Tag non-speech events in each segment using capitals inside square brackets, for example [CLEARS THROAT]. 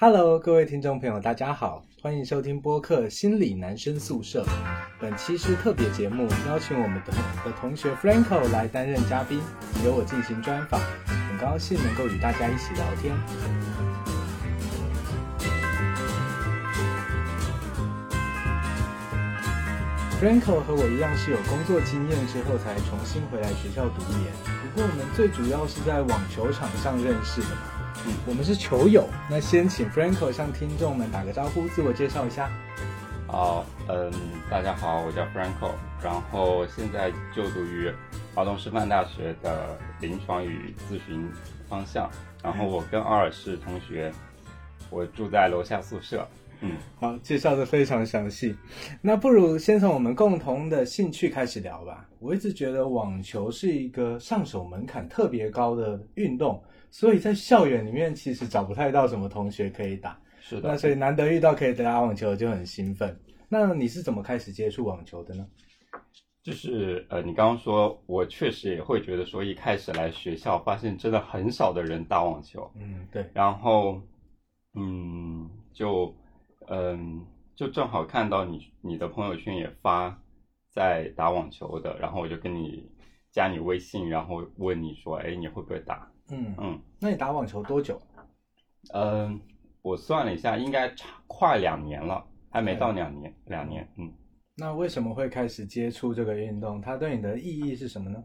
Hello，各位听众朋友，大家好，欢迎收听播客《心理男生宿舍》。本期是特别节目，邀请我们的的同学 Franco 来担任嘉宾，由我进行专访。很高兴能够与大家一起聊天。Franco 和我一样是有工作经验之后才重新回来学校读研，不过我们最主要是在网球场上认识的嘛。嗯，我们是球友。那先请 Franco 向听众们打个招呼，自我介绍一下。好，嗯，大家好，我叫 Franco，然后现在就读于华东师范大学的临床与咨询方向，然后我跟奥尔是同学，我住在楼下宿舍。嗯，好，介绍的非常详细。那不如先从我们共同的兴趣开始聊吧。我一直觉得网球是一个上手门槛特别高的运动，所以在校园里面其实找不太到什么同学可以打。是的。那所以难得遇到可以打网球就很兴奋。那你是怎么开始接触网球的呢？就是呃，你刚刚说，我确实也会觉得说，一开始来学校发现真的很少的人打网球。嗯，对。然后，嗯，就。嗯，就正好看到你你的朋友圈也发在打网球的，然后我就跟你加你微信，然后问你说，哎，你会不会打？嗯嗯，那你打网球多久？嗯，我算了一下，应该差快两年了，还没到两年，两年。嗯，那为什么会开始接触这个运动？它对你的意义是什么呢？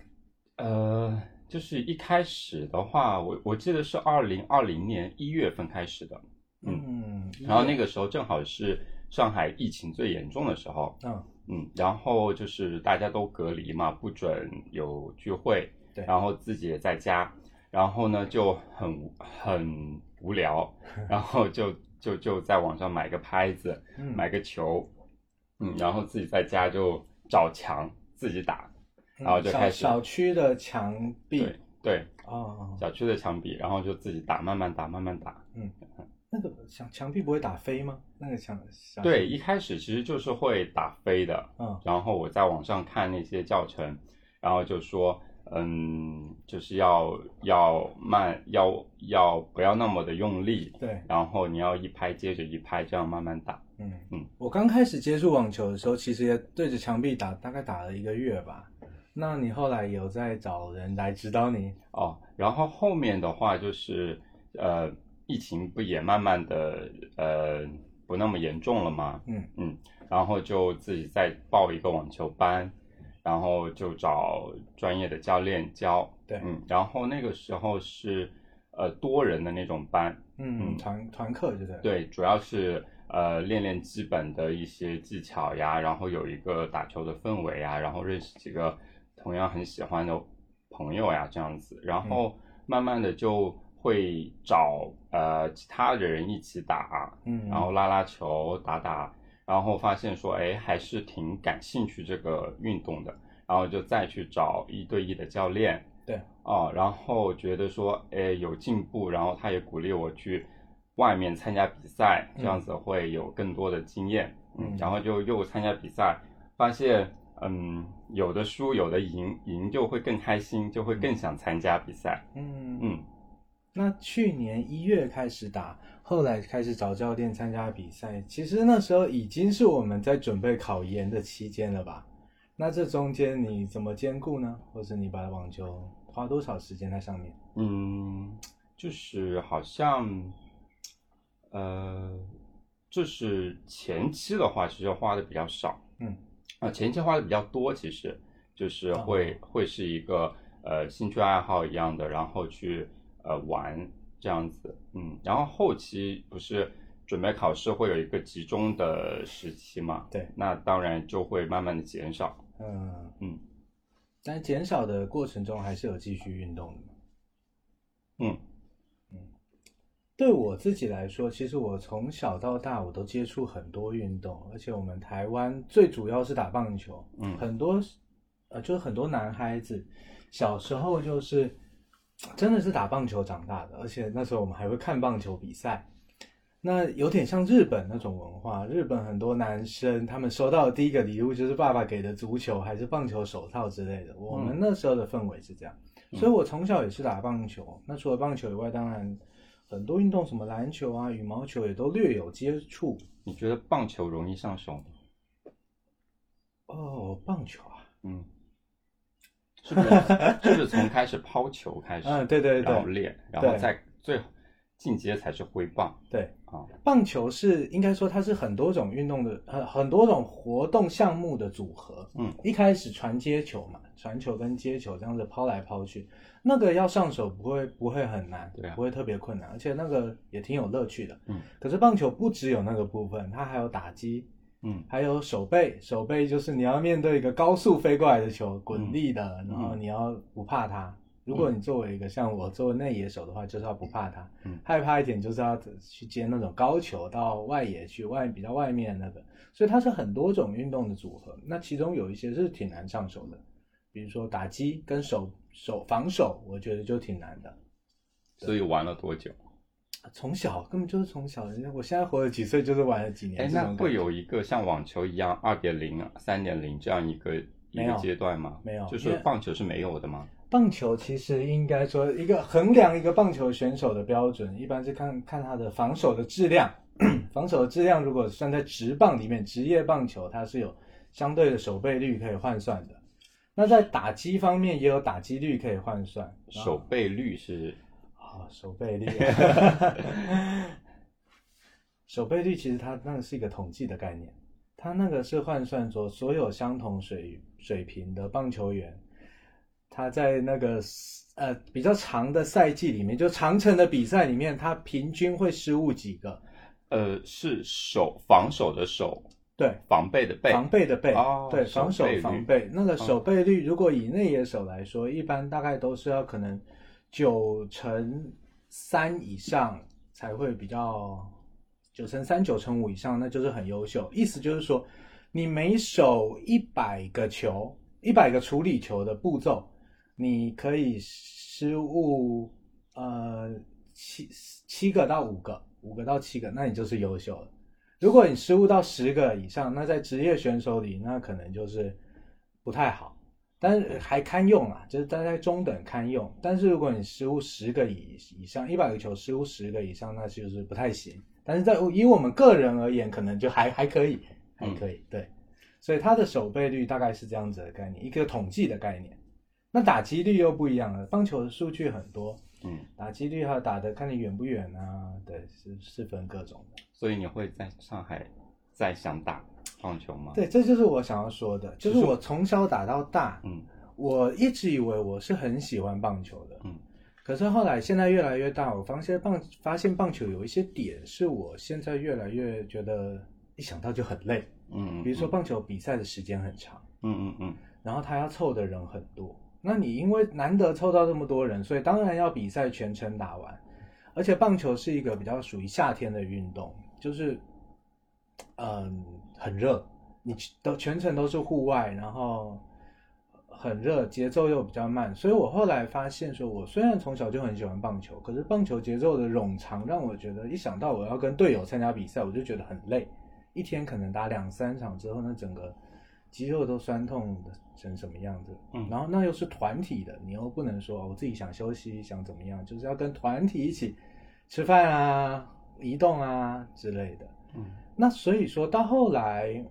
呃，就是一开始的话，我我记得是二零二零年一月份开始的。嗯，然后那个时候正好是上海疫情最严重的时候，嗯嗯，然后就是大家都隔离嘛，不准有聚会，对，然后自己也在家，然后呢就很很无聊，[LAUGHS] 然后就就就在网上买个拍子，买个球，嗯，然后自己在家就找墙自己打，然后就开始小区的墙壁，对，哦，小区的墙壁，然后就自己打，慢慢打，慢慢打，嗯。那个墙墙壁不会打飞吗？那个墙对，一开始其实就是会打飞的。嗯，然后我在网上看那些教程，然后就说，嗯，就是要要慢，要要不要那么的用力。对，然后你要一拍接着一拍，这样慢慢打。嗯嗯，我刚开始接触网球的时候，其实也对着墙壁打，大概打了一个月吧。那你后来有在找人来指导你？哦，然后后面的话就是呃。疫情不也慢慢的呃不那么严重了吗？嗯嗯，然后就自己再报一个网球班，然后就找专业的教练教。对，嗯，然后那个时候是呃多人的那种班，嗯，团团课就是。对，主要是呃练练基本的一些技巧呀，然后有一个打球的氛围啊，然后认识几个同样很喜欢的朋友呀，这样子，然后慢慢的就。会找呃其他的人一起打，嗯，然后拉拉球打打，然后发现说，哎，还是挺感兴趣这个运动的，然后就再去找一对一的教练，对，哦，然后觉得说，哎，有进步，然后他也鼓励我去外面参加比赛，这样子会有更多的经验，嗯，然后就又参加比赛，发现，嗯，有的输有的赢，赢就会更开心，就会更想参加比赛，嗯。嗯。那去年一月开始打，后来开始找教练参加比赛。其实那时候已经是我们在准备考研的期间了吧？那这中间你怎么兼顾呢？或者你把网球花多少时间在上面？嗯，就是好像，呃，就是前期的话，其实花的比较少。嗯，啊，前期花的比较多，其实就是会会是一个呃兴趣爱好一样的，然后去。呃，玩这样子，嗯，然后后期不是准备考试会有一个集中的时期嘛？对，那当然就会慢慢的减少，嗯嗯，但减少的过程中还是有继续运动的，嗯嗯，对我自己来说，其实我从小到大我都接触很多运动，而且我们台湾最主要是打棒球，嗯，很多呃，就是很多男孩子小时候就是。真的是打棒球长大的，而且那时候我们还会看棒球比赛。那有点像日本那种文化，日本很多男生他们收到的第一个礼物就是爸爸给的足球还是棒球手套之类的。我们那时候的氛围是这样，所以我从小也是打棒球。那除了棒球以外，当然很多运动，什么篮球啊、羽毛球也都略有接触。你觉得棒球容易上手吗？哦，棒球啊，嗯，是不是？[LAUGHS] 就是从开始抛球开始，嗯，对对对，然后练，然后再最进阶才是挥棒，对啊，棒球是应该说它是很多种运动的，很很多种活动项目的组合，嗯，一开始传接球嘛，传球跟接球这样子抛来抛去，那个要上手不会不会很难，对啊，不会特别困难，而且那个也挺有乐趣的，嗯，可是棒球不只有那个部分，它还有打击。嗯，还有手背，手背就是你要面对一个高速飞过来的球，滚力的，然后你要不怕它。如果你作为一个像我作为内野手的话，就是要不怕它。嗯，害怕一点就是要去接那种高球到外野去，外比较外面那个。所以它是很多种运动的组合，那其中有一些是挺难上手的，比如说打击跟手手防守，我觉得就挺难的。所以玩了多久？从小根本就是从小，人家我现在活了几岁，就是玩了几年。哎，那会有一个像网球一样二点零、三点零这样一个一个阶段吗？没有，就是棒球是没有的吗？棒球其实应该说一个衡量一个棒球选手的标准，一般是看看他的防守的质量。[CLEARS THROAT] 防守的质量如果算在职棒里面，职业棒球它是有相对的守备率可以换算的。那在打击方面也有打击率可以换算。守备率是。啊，守备率，守备率其实它那个是一个统计的概念，它那个是换算说所有相同水水平的棒球员，他在那个呃比较长的赛季里面，就长程的比赛里面，他平均会失误几个？呃，是守防守的守，对，防备的备，防备的备，哦，对，防守防备。那个守备率，如果以内野手来说，一般大概都是要可能。九乘三以上才会比较，九乘三、九乘五以上，那就是很优秀。意思就是说，你每手一百个球，一百个处理球的步骤，你可以失误呃七七个到五个，五个到七个，那你就是优秀了。如果你失误到十个以上，那在职业选手里，那可能就是不太好。但是还堪用啊，就是大概中等堪用。但是如果你失误十个以以上，一百个球失误十个以上，那就是不太行。但是在以我们个人而言，可能就还还可以，还可以。对，所以它的守备率大概是这样子的概念，一个统计的概念。那打击率又不一样了，棒球的数据很多，嗯，打击率还有打的看你远不远啊，对，是是分各种的。所以你会在上海再想打？棒球吗？对，这就是我想要说的，就是我从小打到大，嗯，我一直以为我是很喜欢棒球的，嗯，可是后来现在越来越大，我发现棒发现棒球有一些点是我现在越来越觉得一想到就很累，嗯，比如说棒球比赛的时间很长，嗯嗯嗯，然后他要凑的人很多，那你因为难得凑到这么多人，所以当然要比赛全程打完，而且棒球是一个比较属于夏天的运动，就是。嗯，很热，你都全程都是户外，然后很热，节奏又比较慢，所以我后来发现说，我虽然从小就很喜欢棒球，可是棒球节奏的冗长让我觉得，一想到我要跟队友参加比赛，我就觉得很累，一天可能打两三场之后，那整个肌肉都酸痛的成什么样子，嗯，然后那又是团体的，你又不能说我自己想休息想怎么样，就是要跟团体一起吃饭啊、移动啊之类的，嗯。那所以说到后来，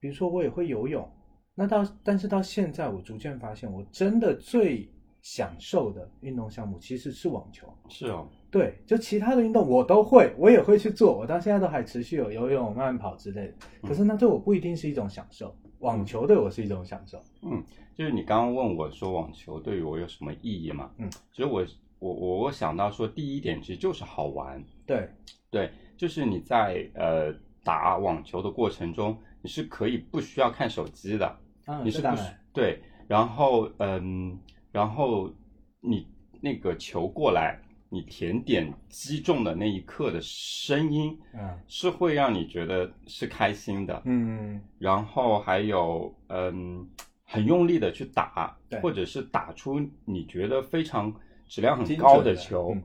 比如说我也会游泳，那到但是到现在，我逐渐发现，我真的最享受的运动项目其实是网球。是哦，对，就其他的运动我都会，我也会去做，我到现在都还持续有游泳、慢跑之类的。可是那对我不一定是一种享受，网球对我是一种享受。嗯，就是你刚刚问我说网球对于我有什么意义嘛？嗯，其实我我我我想到说第一点其实就是好玩。对对，就是你在呃。打网球的过程中，你是可以不需要看手机的，你是不对，然后嗯，然后你那个球过来，你甜点击中的那一刻的声音，嗯，是会让你觉得是开心的，嗯，然后还有嗯，很用力的去打，或者是打出你觉得非常质量很高的球，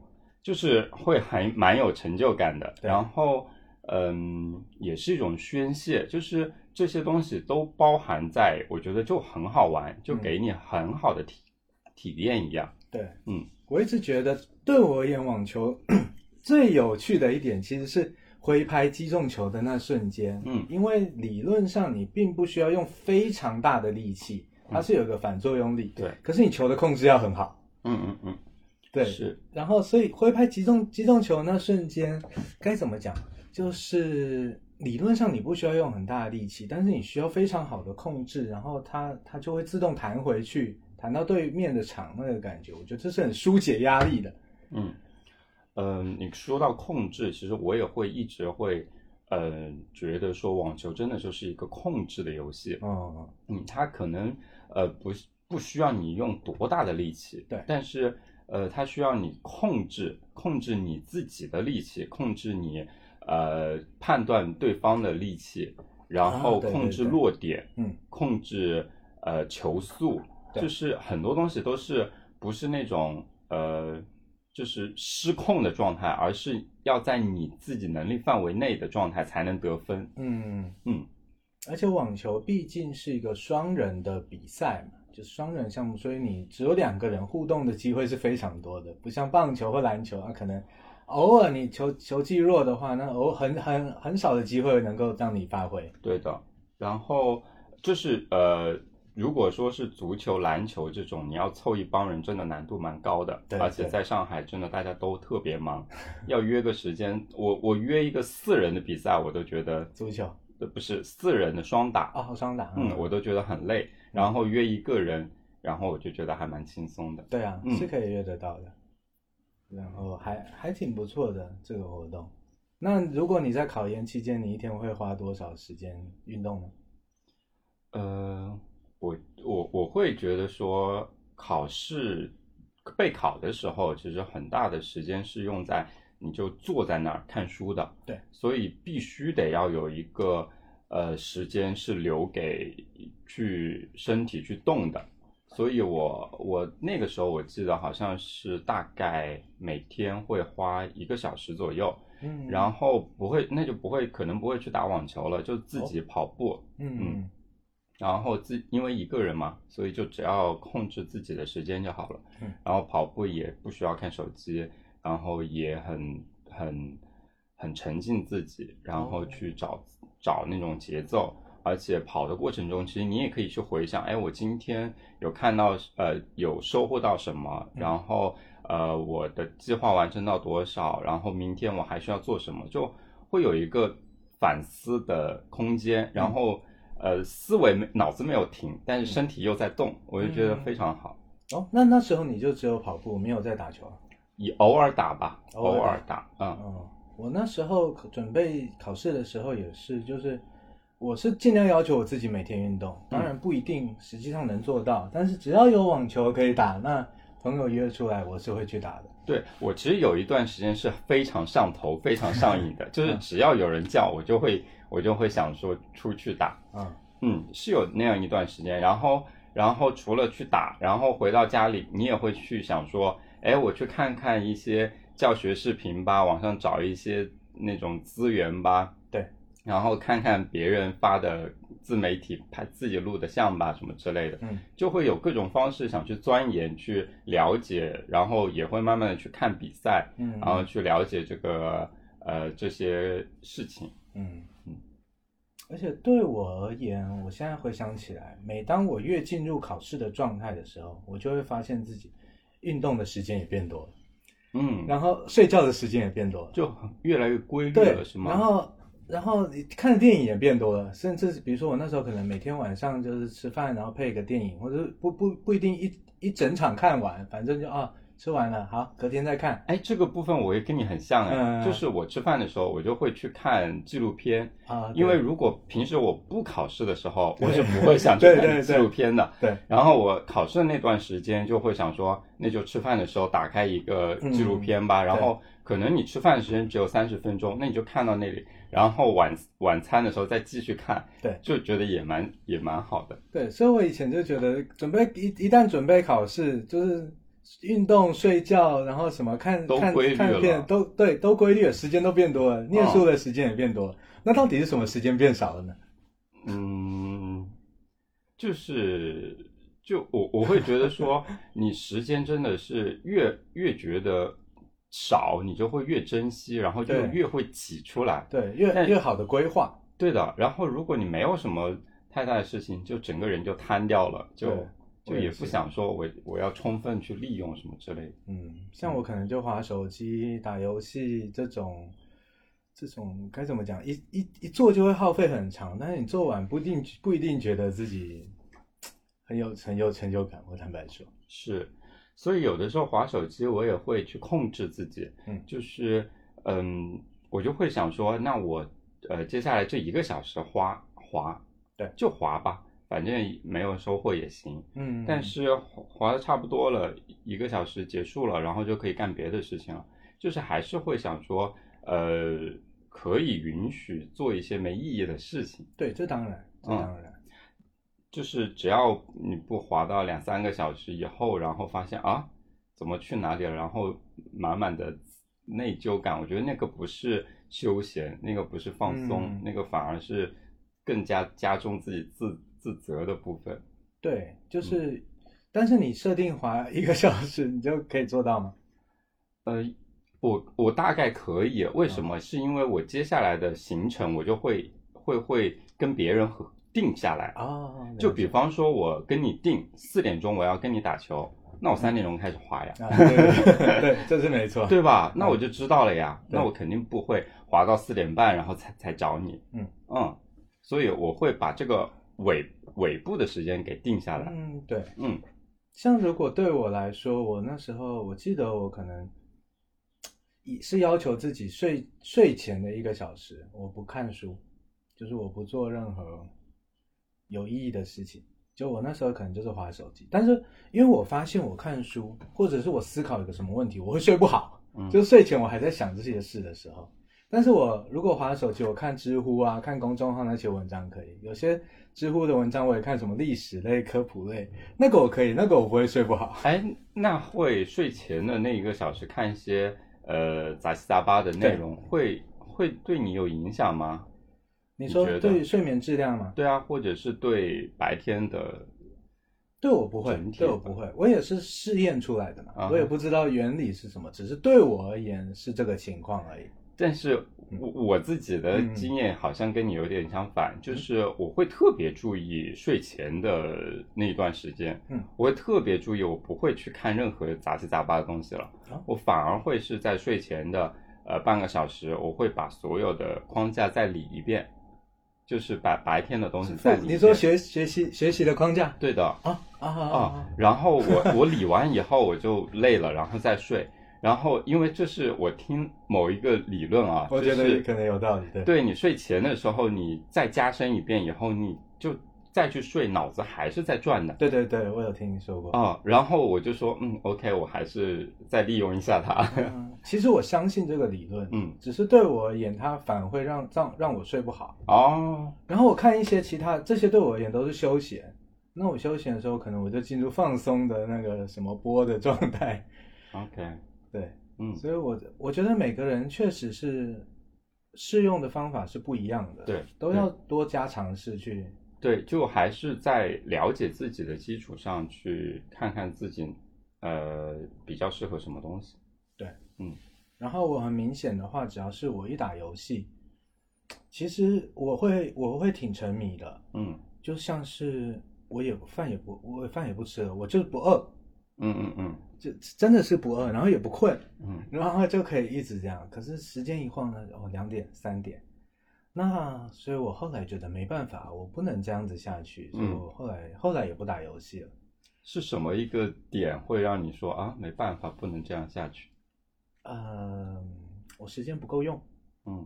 就是会还蛮有成就感的，然后。嗯，也是一种宣泄，就是这些东西都包含在，我觉得就很好玩，就给你很好的体体验一样。对，嗯，我一直觉得，对我而言，网球 [CLEARS THROAT] 最有趣的一点其实是挥拍击中球的那瞬间，嗯，因为理论上你并不需要用非常大的力气，它是有个反作用力，对，可是你球的控制要很好，嗯嗯嗯，对，是，然后所以挥拍击中击中球那瞬间该怎么讲？就是理论上你不需要用很大的力气，但是你需要非常好的控制，然后它它就会自动弹回去，弹到对面的场那个感觉，我觉得这是很疏解压力的，嗯。嗯，你说到控制，其实我也会一直会，呃，觉得说网球真的就是一个控制的游戏。哦，嗯，它可能呃不不需要你用多大的力气，对，但是呃它需要你控制控制你自己的力气，控制你呃判断对方的力气，然后控制落点，嗯，控制呃球速，就是很多东西都是不是那种呃。就是失控的状态，而是要在你自己能力范围内的状态才能得分。嗯嗯，而且网球毕竟是一个双人的比赛嘛，就是双人项目，所以你只有两个人互动的机会是非常多的，不像棒球或篮球啊，可能偶尔你球球技弱的话，那偶很很很少的机会能够让你发挥。对的，然后就是呃。如果说是足球、篮球这种，你要凑一帮人，真的难度蛮高的。对，而且在上海，真的大家都特别忙，要约个时间，我我约一个四人的比赛，我都觉得足球呃不是四人的双打哦，双打，嗯，我都觉得很累。然后约一个人，然后我就觉得还蛮轻松的。对啊，是可以约得到的，然后还还挺不错的这个活动。那如果你在考研期间，你一天会花多少时间运动呢？呃。我我我会觉得说，考试备考的时候，其实很大的时间是用在你就坐在那儿看书的。对，所以必须得要有一个呃时间是留给去身体去动的。所以我我那个时候我记得好像是大概每天会花一个小时左右，嗯，然后不会那就不会可能不会去打网球了，就自己跑步，嗯嗯。然后自因为一个人嘛，所以就只要控制自己的时间就好了。嗯，然后跑步也不需要看手机，然后也很很很沉浸自己，然后去找找那种节奏。而且跑的过程中，其实你也可以去回想，哎，我今天有看到呃有收获到什么，然后呃我的计划完成到多少，然后明天我还需要做什么，就会有一个反思的空间，然后。呃，思维没脑子没有停，但是身体又在动，我就觉得非常好。哦，那那时候你就只有跑步，没有在打球？以偶尔打吧，偶尔打。嗯，哦，我那时候准备考试的时候也是，就是我是尽量要求我自己每天运动，当然不一定实际上能做到，但是只要有网球可以打，那朋友约出来，我是会去打的。对我其实有一段时间是非常上头、非常上瘾的，[LAUGHS] 就是只要有人叫我就会。我就会想说出去打，嗯嗯，是有那样一段时间，然后然后除了去打，然后回到家里，你也会去想说，哎，我去看看一些教学视频吧，网上找一些那种资源吧，对，然后看看别人发的自媒体拍自己录的像吧，什么之类的，嗯，就会有各种方式想去钻研、去了解，然后也会慢慢的去看比赛，嗯，然后去了解这个呃这些事情，嗯。而且对我而言，我现在回想起来，每当我越进入考试的状态的时候，我就会发现自己运动的时间也变多了，嗯，然后睡觉的时间也变多了，就越来越规律了，是吗？然后，然后你看的电影也变多了，甚至比如说我那时候可能每天晚上就是吃饭，然后配一个电影，或者不不不一定一一整场看完，反正就啊。吃完了，好，隔天再看。哎，这个部分我也跟你很像哎，就是我吃饭的时候，我就会去看纪录片啊。因为如果平时我不考试的时候，我是不会想去看纪录片的。对。然后我考试的那段时间，就会想说，那就吃饭的时候打开一个纪录片吧。然后可能你吃饭时间只有三十分钟，那你就看到那里，然后晚晚餐的时候再继续看。对，就觉得也蛮也蛮好的。对，所以我以前就觉得，准备一一旦准备考试，就是。运动、睡觉，然后什么看看看片，都对，都规律了，时间都变多了，念书的时间也变多了。那到底是什么时间变少了呢？嗯，就是就我我会觉得说，你时间真的是越越觉得少，你就会越珍惜，然后就越会挤出来。对，越越好的规划。对的。然后如果你没有什么太大的事情，就整个人就瘫掉了，就就也不想说我我要充分去利用什么之类的。嗯，像我可能就划手机、打游戏这种，这种该怎么讲？一一一做就会耗费很长，但是你做完不一定不一定觉得自己 [TSK] 很有很有成就感。我坦白说，是。所以有的时候划手机，我也会去控制自己，嗯，就是，嗯，我就会想说，那我，呃，接下来这一个小时划划，对，就划吧，反正没有收获也行，嗯，但是划的差不多了，一个小时结束了，然后就可以干别的事情了，就是还是会想说，呃，可以允许做一些没意义的事情，对，这当然，这当然。就是只要你不滑到两三个小时以后，然后发现啊，怎么去哪里了，然后满满的内疚感，我觉得那个不是休闲，那个不是放松，那个反而是更加加重自己自自责的部分。对，就是，但是你设定滑一个小时，你就可以做到吗？呃，我我大概可以，为什么？是因为我接下来的行程，我就会会会跟别人和。定下来啊，就比方说，我跟你定四点钟我要跟你打球，那我三点钟开始滑呀。对，这是没错，[LAUGHS] 对吧？那我就知道了呀。那我肯定不会滑到四点半，然后才才找你。嗯嗯，所以我会把这个尾尾部的时间给定下来。嗯，对，嗯，像如果对我来说，我那时候我记得我可能是要求自己睡睡前的一个小时，我不看书，就是我不做任何。有意义的事情，就我那时候可能就是划手机，但是因为我发现我看书或者是我思考一个什么问题，我会睡不好，嗯就睡前我还在想这些事的时候。但是我如果划手机，我看知乎啊，看公众号那些文章可以，有些知乎的文章我也看，什么历史类、科普类，那个我可以，那个我不会睡不好。哎，那会睡前的那一个小时看一些呃杂七杂八的内容，会会对你有影响吗？你说对睡眠质量吗？对啊，或者是对白天的，对我不会，对我不会，我也是试验出来的嘛，我也不知道原理是什么，只是对我而言是这个情况而已。但是我我自己的经验好像跟你有点相反，就是我会特别注意睡前的那一段时间，嗯，我会特别注意，我不会去看任何杂七杂八的东西了，我反而会是在睡前的呃半个小时，我会把所有的框架再理一遍。就是把白天的东西在里面。你说学学习学习的框架？对的啊啊啊！然后我我理完以后我就累了，然后再睡。然后因为这是我听某一个理论啊，我觉得可能有道理。对，对你睡前的时候你再加深一遍以后，你就。再去睡，脑子还是在转的。对对对，我有听你说过哦。然后我就说，嗯，OK，我还是再利用一下它。[LAUGHS] 其实我相信这个理论，嗯，只是对我而言，它反而会让让让我睡不好哦。然后我看一些其他，这些对我而言都是休闲。那我休闲的时候，可能我就进入放松的那个什么波的状态。[LAUGHS] OK，对，嗯，所以我我觉得每个人确实是适用的方法是不一样的，对，都要多加尝试去。对，就还是在了解自己的基础上去看看自己，呃，比较适合什么东西。对，嗯。然后我很明显的话，只要是我一打游戏，其实我会我会挺沉迷的。嗯，就像是我也饭也不我饭也不吃了，我就是不饿。嗯嗯嗯，就真的是不饿，然后也不困。嗯，然后就可以一直这样。可是时间一晃呢，哦，两点三点。那所以，我后来觉得没办法，我不能这样子下去，所以我后来后来也不打游戏了。是什么一个点会让你说啊，没办法，不能这样下去？嗯，我时间不够用。嗯，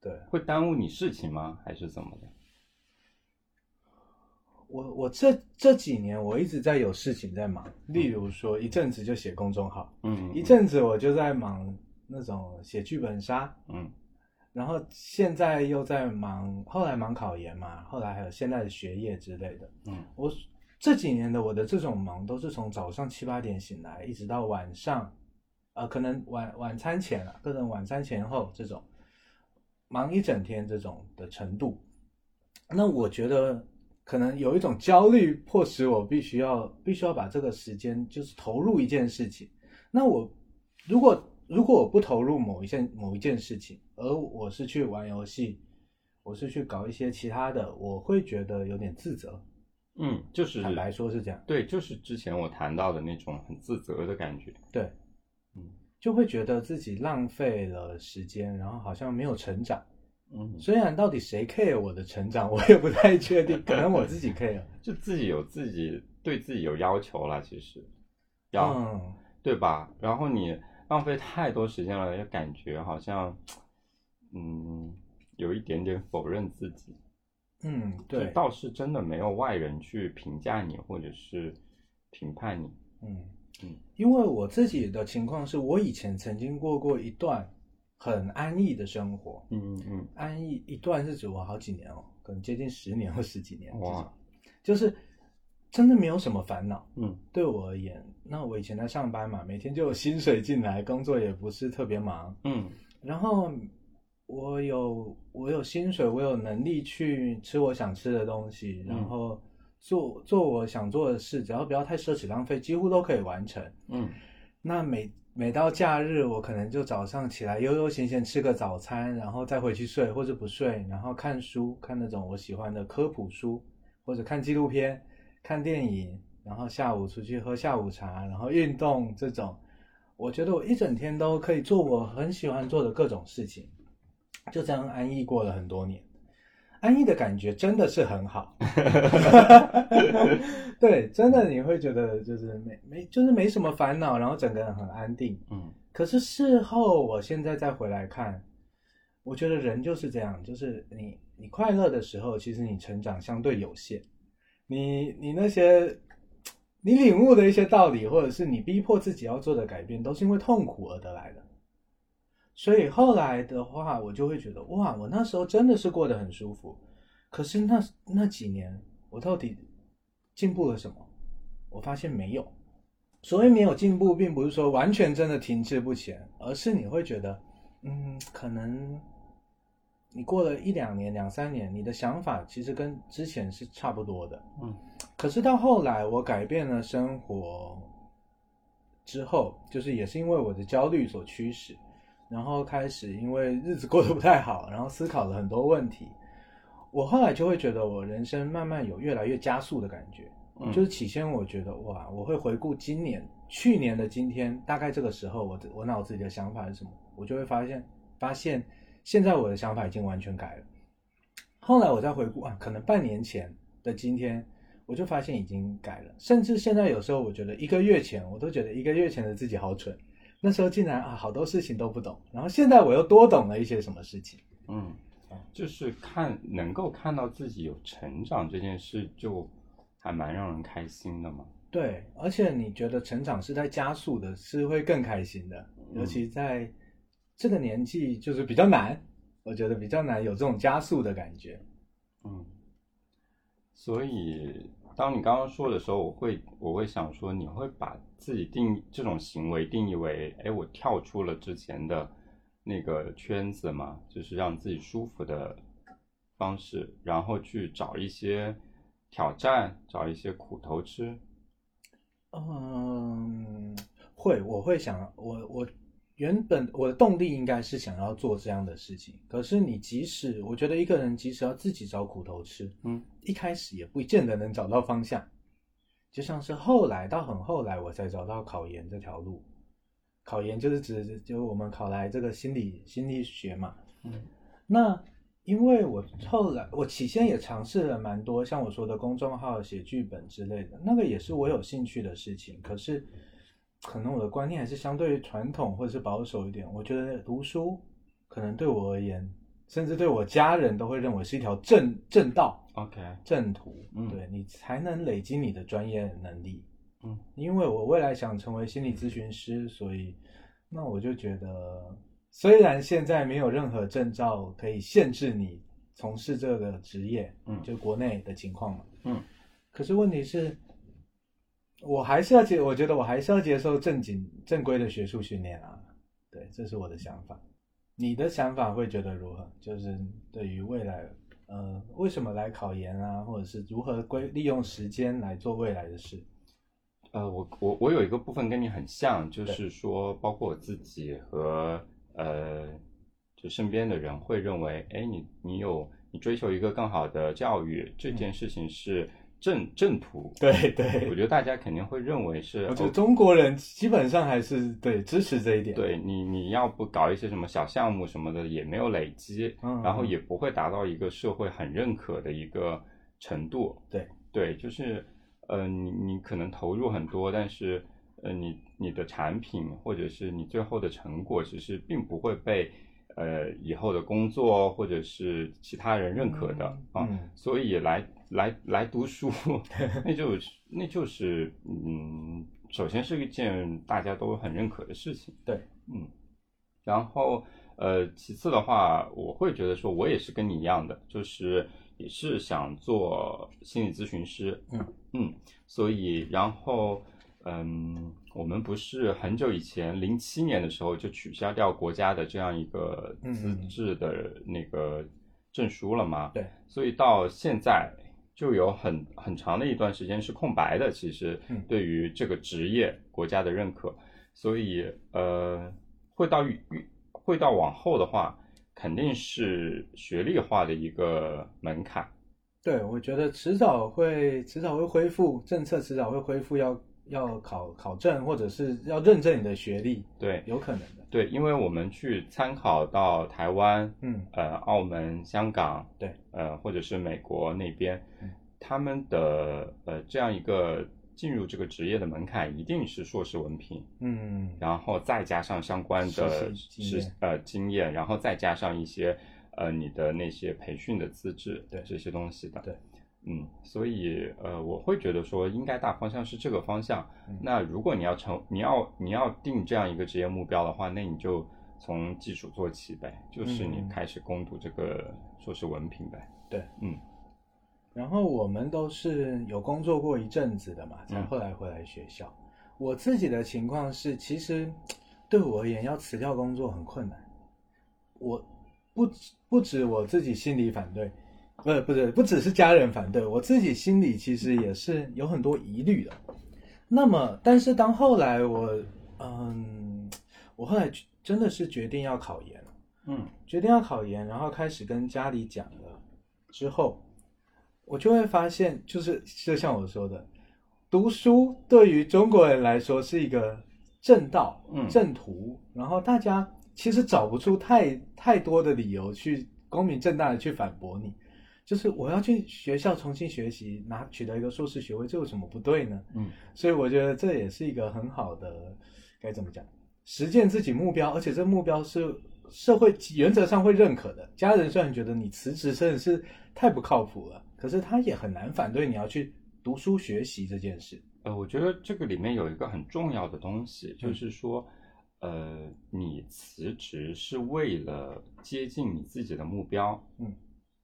对。会耽误你事情吗？还是怎么的？我我这这几年我一直在有事情在忙，例如说一阵子就写公众号，嗯，一阵子我就在忙那种写剧本杀，嗯。然后现在又在忙，后来忙考研嘛，后来还有现在的学业之类的。嗯，我这几年的我的这种忙，都是从早上七八点醒来，一直到晚上，呃，可能晚晚餐前啊，可能晚餐前后这种，忙一整天这种的程度。那我觉得可能有一种焦虑，迫使我必须要必须要把这个时间就是投入一件事情。那我如果。如果我不投入某一件某一件事情，而我是去玩游戏，我是去搞一些其他的，我会觉得有点自责。嗯，就是坦白说是这样。对，就是之前我谈到的那种很自责的感觉。对，嗯，就会觉得自己浪费了时间，然后好像没有成长。嗯，虽然到底谁 care 我的成长，我也不太确定，[LAUGHS] 可能我自己 care，[LAUGHS] 就自己有自己对自己有要求了，其实，要对吧？然后你浪费太多时间了，也感觉好像，嗯，有一点点否认自己。嗯，对，倒是真的没有外人去评价你或者是评判你。嗯嗯，因为我自己的情况是我以前曾经过过一段很安逸的生活。嗯嗯，安逸一段是指我好几年哦，可能接近十年或十几年。哇，就是真的没有什么烦恼。嗯，对我而言，那我以前在上班嘛，每天就有薪水进来，工作也不是特别忙。嗯，然后。我有我有薪水，我有能力去吃我想吃的东西，然后做做我想做的事，只要不要太奢侈浪费，几乎都可以完成。嗯，那每每到假日，我可能就早上起来悠悠闲闲吃个早餐，然后再回去睡或者不睡，然后看书，看那种我喜欢的科普书，或者看纪录片、看电影，然后下午出去喝下午茶，然后运动这种，我觉得我一整天都可以做我很喜欢做的各种事情。就这样安逸过了很多年，安逸的感觉真的是很好。[LAUGHS] 对，真的你会觉得就是没没就是没什么烦恼，然后整个人很安定。嗯。可是事后，我现在再回来看，我觉得人就是这样，就是你你快乐的时候，其实你成长相对有限。你你那些你领悟的一些道理，或者是你逼迫自己要做的改变，都是因为痛苦而得来的。所以后来的话，我就会觉得哇，我那时候真的是过得很舒服。可是那那几年，我到底进步了什么？我发现没有。所谓没有进步，并不是说完全真的停滞不前，而是你会觉得，嗯，可能你过了一两年、两三年，你的想法其实跟之前是差不多的。嗯。可是到后来，我改变了生活之后，就是也是因为我的焦虑所驱使。然后开始，因为日子过得不太好，然后思考了很多问题。我后来就会觉得，我人生慢慢有越来越加速的感觉。就是起先我觉得，哇，我会回顾今年、去年的今天，大概这个时候，我我脑子里的想法是什么？我就会发现，发现现在我的想法已经完全改了。后来我再回顾啊，可能半年前的今天，我就发现已经改了。甚至现在有时候，我觉得一个月前，我都觉得一个月前的自己好蠢。那时候竟然啊，好多事情都不懂，然后现在我又多懂了一些什么事情。嗯，就是看能够看到自己有成长这件事，就还蛮让人开心的嘛。对，而且你觉得成长是在加速的，是会更开心的。尤其在这个年纪，就是比较难，我觉得比较难有这种加速的感觉。嗯，所以。当你刚刚说的时候，我会我会想说，你会把自己定这种行为定义为，哎，我跳出了之前的那个圈子嘛，就是让自己舒服的方式，然后去找一些挑战，找一些苦头吃。嗯，会，我会想，我我。原本我的动力应该是想要做这样的事情，可是你即使我觉得一个人即使要自己找苦头吃，嗯，一开始也不见得能找到方向。就像是后来到很后来，我才找到考研这条路。考研就是指就我们考来这个心理心理学嘛，嗯，那因为我后来我起先也尝试了蛮多，像我说的公众号写剧本之类的，那个也是我有兴趣的事情，可是。可能我的观念还是相对传统或者是保守一点。我觉得读书可能对我而言，甚至对我家人都会认为是一条正正道，OK，正途。嗯，对你才能累积你的专业能力。嗯，因为我未来想成为心理咨询师，所以那我就觉得，虽然现在没有任何证照可以限制你从事这个职业，嗯，就国内的情况嘛，嗯，可是问题是。我还是要接，我觉得我还是要接受正经正规的学术训练啊。对，这是我的想法。你的想法会觉得如何？就是对于未来，呃，为什么来考研啊，或者是如何规利用时间来做未来的事？呃，我我我有一个部分跟你很像，就是说，包括我自己和呃，就身边的人会认为，哎，你你有你追求一个更好的教育这件事情是正正途。对对，我觉得大家肯定会认为是。我觉得中国人基本上还是对支持这一点。对你，你要不搞一些什么小项目什么的，也没有累积，然后也不会达到一个社会很认可的一个程度。对对，就是。呃，你你可能投入很多，但是，呃，你你的产品或者是你最后的成果，其实并不会被呃以后的工作或者是其他人认可的啊。所以来来来读书，[LAUGHS] 那就那就是嗯，首先是一件大家都很认可的事情。对，嗯，然后呃，其次的话，我会觉得说，我也是跟你一样的，就是。也是想做心理咨询师，嗯嗯，所以然后嗯，我们不是很久以前零七年的时候就取消掉国家的这样一个资质的那个证书了吗？对，所以到现在就有很很长的一段时间是空白的。其实对于这个职业国家的认可，所以呃，会到会到往后的话。肯定是学历化的一个门槛，对，我觉得迟早会迟早会恢复，政策迟早会恢复，要要考考证或者是要认证你的学历，对，有可能的，对，因为我们去参考到台湾，嗯，呃，澳门、香港，对，呃，或者是美国那边，他们的呃这样一个。进入这个职业的门槛一定是硕士文凭，嗯，然后再加上相关的实呃经验，然后再加上一些呃你的那些培训的资质，对。这些东西的，对，嗯，所以呃我会觉得说应该大方向是这个方向。那如果你要成你要你要定这样一个职业目标的话，那你就从基础做起呗，就是你开始攻读这个硕士文凭呗。对，嗯。然后我们都是有工作过一阵子的嘛，才后来回来学校。我自己的情况是，其实对我而言，要辞掉工作很困难。我不不止我自己心里反对，不是不是不只是家人反对，我自己心里其实也是有很多疑虑的。那么，但是当后来我嗯，我后来真的是决定要考研，嗯，决定要考研，然后开始跟家里讲了之后。我就会发现，就是就像我说的，读书对于中国人来说是一个正道、嗯正途，然后大家其实找不出太太多的理由去光明正大的去反驳你。就是我要去学校重新学习，拿取得一个硕士学位，这有什么不对呢？嗯，所以我觉得这也是一个很好的，该怎么讲，实践自己目标，而且这目标是社会原则上会认可的。家人虽然觉得你辞职真的是太不靠谱了。可是他也很难反对你要去读书学习这件事。呃，我觉得这个里面有一个很重要的东西，就是说，呃，你辞职是为了接近你自己的目标，嗯，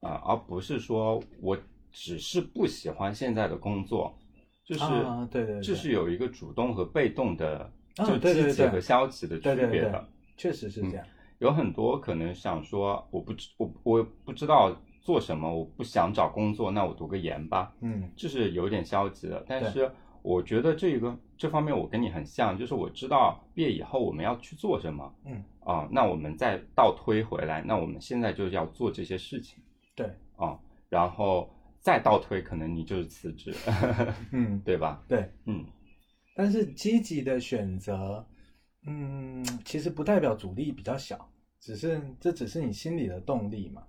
啊，而不是说我只是不喜欢现在的工作，就是对对，这是有一个主动和被动的，就积极和消极的区别的，确实是这样。有很多可能想说，我不知我我不知道。做什么？我不想找工作，那我读个研吧。嗯，这是有点消极的。但是我觉得这个这方面我跟你很像，就是我知道毕业以后我们要去做什么。嗯啊，那我们再倒推回来，那我们现在就要做这些事情。对啊，然后再倒推，可能你就是辞职。嗯，[LAUGHS] 对吧？对，嗯。但是积极的选择，嗯，其实不代表阻力比较小，只是这只是你心里的动力嘛。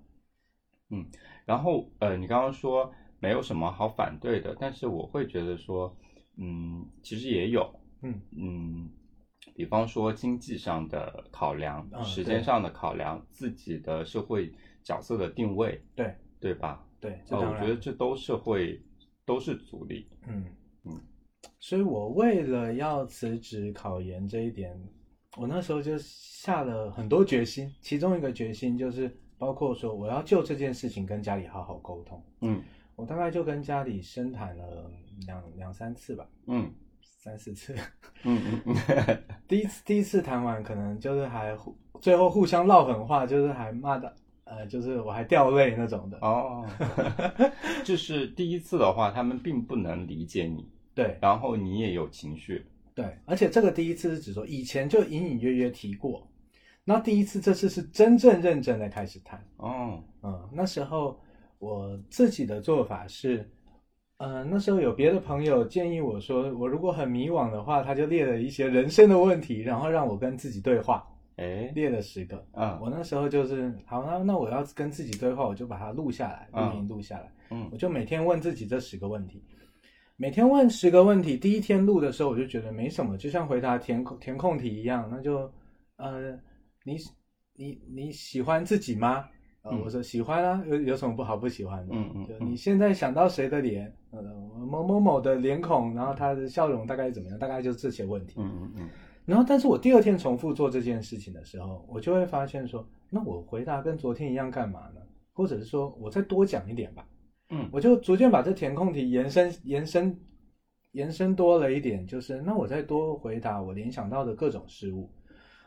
嗯，然后呃，你刚刚说没有什么好反对的，但是我会觉得说，嗯，其实也有，嗯嗯，比方说经济上的考量，时间上的考量，自己的社会角色的定位，对对吧？对，我觉得这都是会都是阻力，嗯嗯，所以我为了要辞职考研这一点，我那时候就下了很多决心，其中一个决心就是。包括说我要就这件事情跟家里好好沟通，嗯，我大概就跟家里深谈了两两三次吧，嗯，三四次，嗯嗯嗯，[LAUGHS] 第一次第一次谈完可能就是还互最后互相唠狠话，就是还骂的，呃，就是我还掉泪那种的哦，[LAUGHS] 就是第一次的话，他们并不能理解你。[LAUGHS] 对，然后你也有情绪，对，而且这个第一次是指说以前就隐隐约约提过，那第一次这次是真正认真的开始谈。哦，嗯，那时候我自己的做法是，嗯，那时候有别的朋友建议我说，我如果很迷惘的话，他就列了一些人生的问题，然后让我跟自己对话。哎，列了十个，嗯，我那时候就是好，那那我要跟自己对话，我就把它录下来，录音录下来，嗯，我就每天问自己这十个问题，每天问十个问题。第一天录的时候，我就觉得没什么，就像回答填空填空题一样，那就，呃，你你你喜欢自己吗？呃，我说喜欢啊，有有什么不好不喜欢的？嗯嗯，就你现在想到谁的脸？呃，某某某的脸孔，然后他的笑容大概怎么样？大概就这些问题。嗯嗯嗯。然后，但是我第二天重复做这件事情的时候，我就会发现说，那我回答跟昨天一样干嘛呢？或者是说我再多讲一点吧。嗯，我就逐渐把这填空题延伸、延伸、延伸多了一点，就是那我再多回答我联想到的各种事物，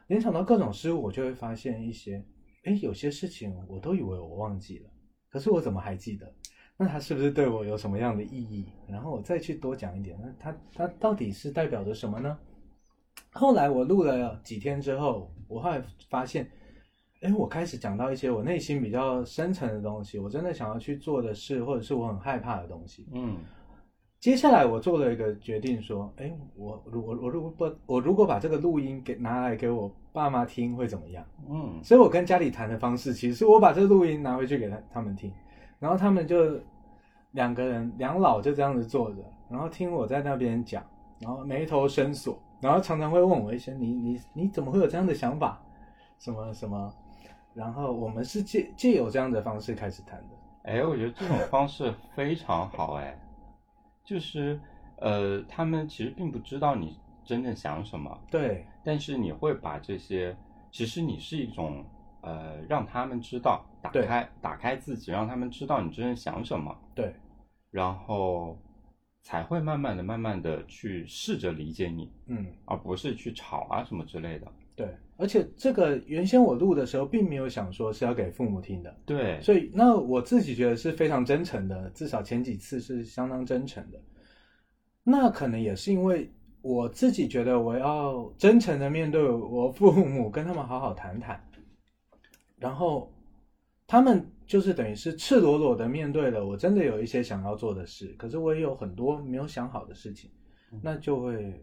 联想到各种事物，我就会发现一些，哎，有些事情我都以为我忘记了，可是我怎么还记得？那它是不是对我有什么样的意义？然后我再去多讲一点，那它它到底是代表着什么呢？后来我录了几天之后，我后来发现，哎，我开始讲到一些我内心比较深层的东西，我真的想要去做的事，或者是我很害怕的东西。嗯，接下来我做了一个决定，说，哎，我如我我如果不我如果把这个录音给拿来给我爸妈听会怎么样？嗯，所以我跟家里谈的方式，其实我把这个录音拿回去给他他们听，然后他们就两个人两老就这样子坐着，然后听我在那边讲，然后眉头深锁。然后常常会问我一些，你你你怎么会有这样的想法？什么什么？然后我们是借借有这样的方式开始谈的。哎，我觉得这种方式非常好哎，就是呃，他们其实并不知道你真正想什么，对，但是你会把这些，其实你是一种呃，让他们知道，打开打开自己，让他们知道你真正想什么，对，然后。才会慢慢的、慢慢的去试着理解你，嗯，而不是去吵啊什么之类的。对，而且这个原先我录的时候，并没有想说是要给父母听的。对，所以那我自己觉得是非常真诚的，至少前几次是相当真诚的。那可能也是因为我自己觉得我要真诚的面对我父母，跟他们好好谈谈，然后他们。就是等于是赤裸裸的面对了，我真的有一些想要做的事，可是我也有很多没有想好的事情，那就会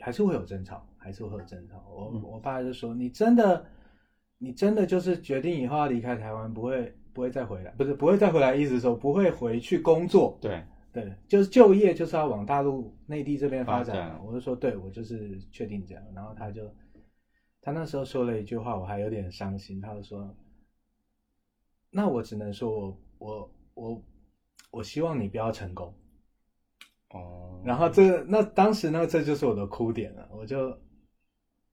还是会有争吵，还是会有争吵。我我爸就说：“你真的，你真的就是决定以后要离开台湾，不会不会再回来，不是不会再回来，意思说不会回去工作。”对对，就是就业就是要往大陆内地这边发展。我就说：“对，我就是确定这样。”然后他就他那时候说了一句话，我还有点伤心，他就说。那我只能说，我我我我希望你不要成功，哦。然后这那当时呢，这就是我的哭点了。我就，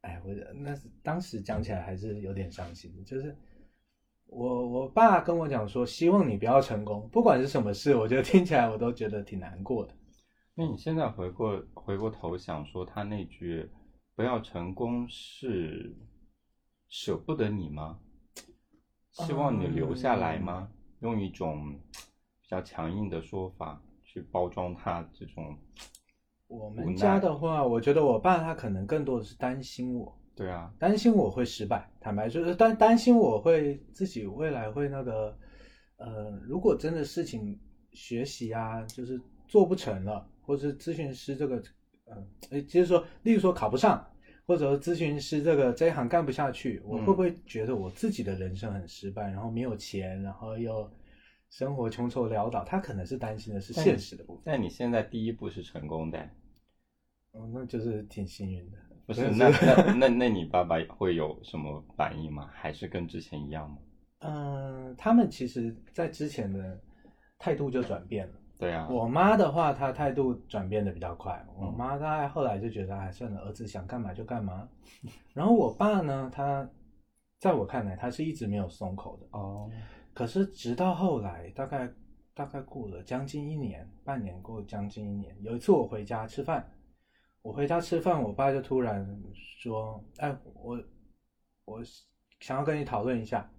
哎，我那当时讲起来还是有点伤心。就是我我爸跟我讲说，希望你不要成功，不管是什么事，我觉得听起来我都觉得挺难过的。那你现在回过回过头想说，他那句“不要成功”是舍不得你吗？希望你留下来吗？用一种比较强硬的说法去包装他这种。我们家的话，我觉得我爸他可能更多的是担心我。对啊，担心我会失败。坦白说，担担心我会自己未来会那个，呃，如果真的事情学习啊，就是做不成了，或者是咨询师这个，嗯，哎，就是说，例如说考不上。或者咨询师这个这一行干不下去，我会不会觉得我自己的人生很失败，然后没有钱，然后又生活穷愁潦倒？他可能是担心的是现实的部分。但你现在第一步是成功的，哦，那就是挺幸运的。不是，那那那那你爸爸会有什么反应吗？还是跟之前一样吗？嗯，他们其实在之前的态度就转变了。对啊，我妈的话，她态度转变的比较快。我妈大概后来就觉得，哎，算了，儿子想干嘛就干嘛。然后我爸呢，他在我看来，他是一直没有松口的。哦。可是直到后来，大概大概过了将近一年，半年过将近一年，有一次我回家吃饭，我回家吃饭，我爸就突然说：“哎，我我想要跟你讨论一下，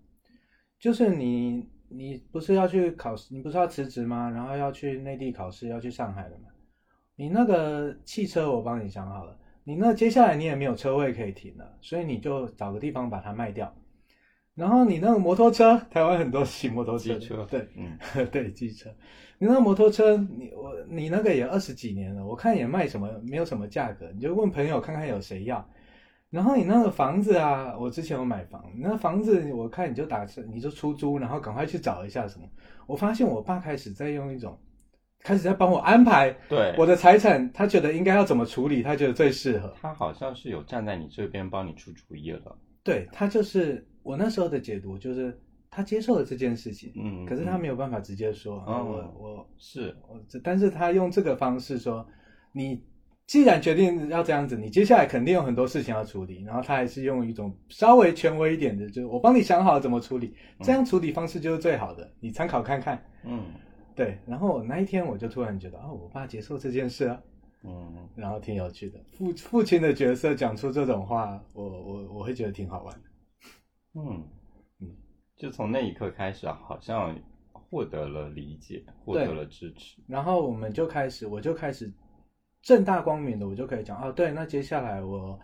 就是你。”你不是要去考试？你不是要辞职吗？然后要去内地考试，要去上海了吗？你那个汽车我帮你想好了，你那接下来你也没有车位可以停了，所以你就找个地方把它卖掉。然后你那个摩托车，台湾很多骑摩托车，对，嗯，对，机车。你那摩托车，你我你那个也二十几年了，我看也卖什么没有什么价格，你就问朋友看看有谁要。然后你那个房子啊，我之前有买房，那房子我看你就打你就出租，然后赶快去找一下什么。我发现我爸开始在用一种，开始在帮我安排，对我的财产，他觉得应该要怎么处理，他觉得最适合。他好像是有站在你这边帮你出主意了。对他就是我那时候的解读，就是他接受了这件事情，嗯，可是他没有办法直接说，我我是我，但是他用这个方式说你。既然决定要这样子，你接下来肯定有很多事情要处理。然后他还是用一种稍微权威一点的，就是我帮你想好了怎么处理，这样处理方式就是最好的，你参考看看。嗯，对。然后那一天我就突然觉得，哦，我爸接受这件事啊，嗯，然后挺有趣的。父父亲的角色讲出这种话，我我我会觉得挺好玩的。嗯嗯，就从那一刻开始啊，好像获得了理解，获得了支持。然后我们就开始，我就开始。正大光明的，我就可以讲哦。对，那接下来我，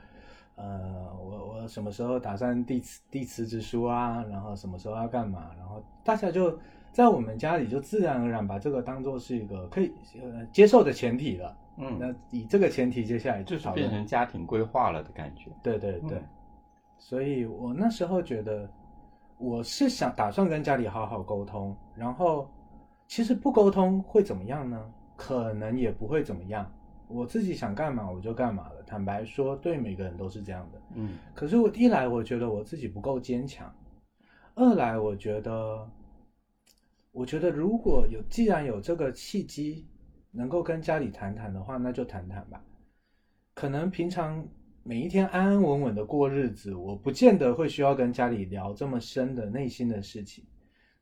呃，我我什么时候打算递辞递辞职书啊？然后什么时候要干嘛？然后大家就在我们家里就自然而然把这个当做是一个可以呃接受的前提了。嗯，那以这个前提，接下来至少变成家庭规划了的感觉。对对对，所以我那时候觉得我是想打算跟家里好好沟通，然后其实不沟通会怎么样呢？可能也不会怎么样。我自己想干嘛我就干嘛了。坦白说，对每个人都是这样的。嗯。可是我一来我觉得我自己不够坚强，二来我觉得，我觉得如果有既然有这个契机，能够跟家里谈谈的话，那就谈谈吧。可能平常每一天安安稳稳的过日子，我不见得会需要跟家里聊这么深的内心的事情。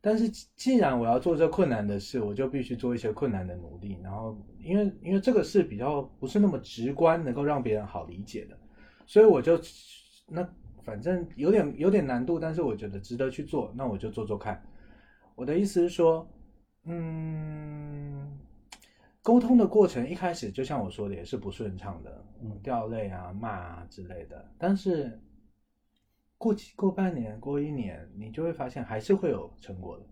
但是既然我要做这困难的事，我就必须做一些困难的努力。然后，因为因为这个事比较不是那么直观，能够让别人好理解的，所以我就那反正有点有点难度，但是我觉得值得去做，那我就做做看。我的意思是说，嗯，沟通的过程一开始就像我说的，也是不顺畅的，嗯掉泪啊、骂啊之类的，但是。过几过半年，过一年，你就会发现还是会有成果的。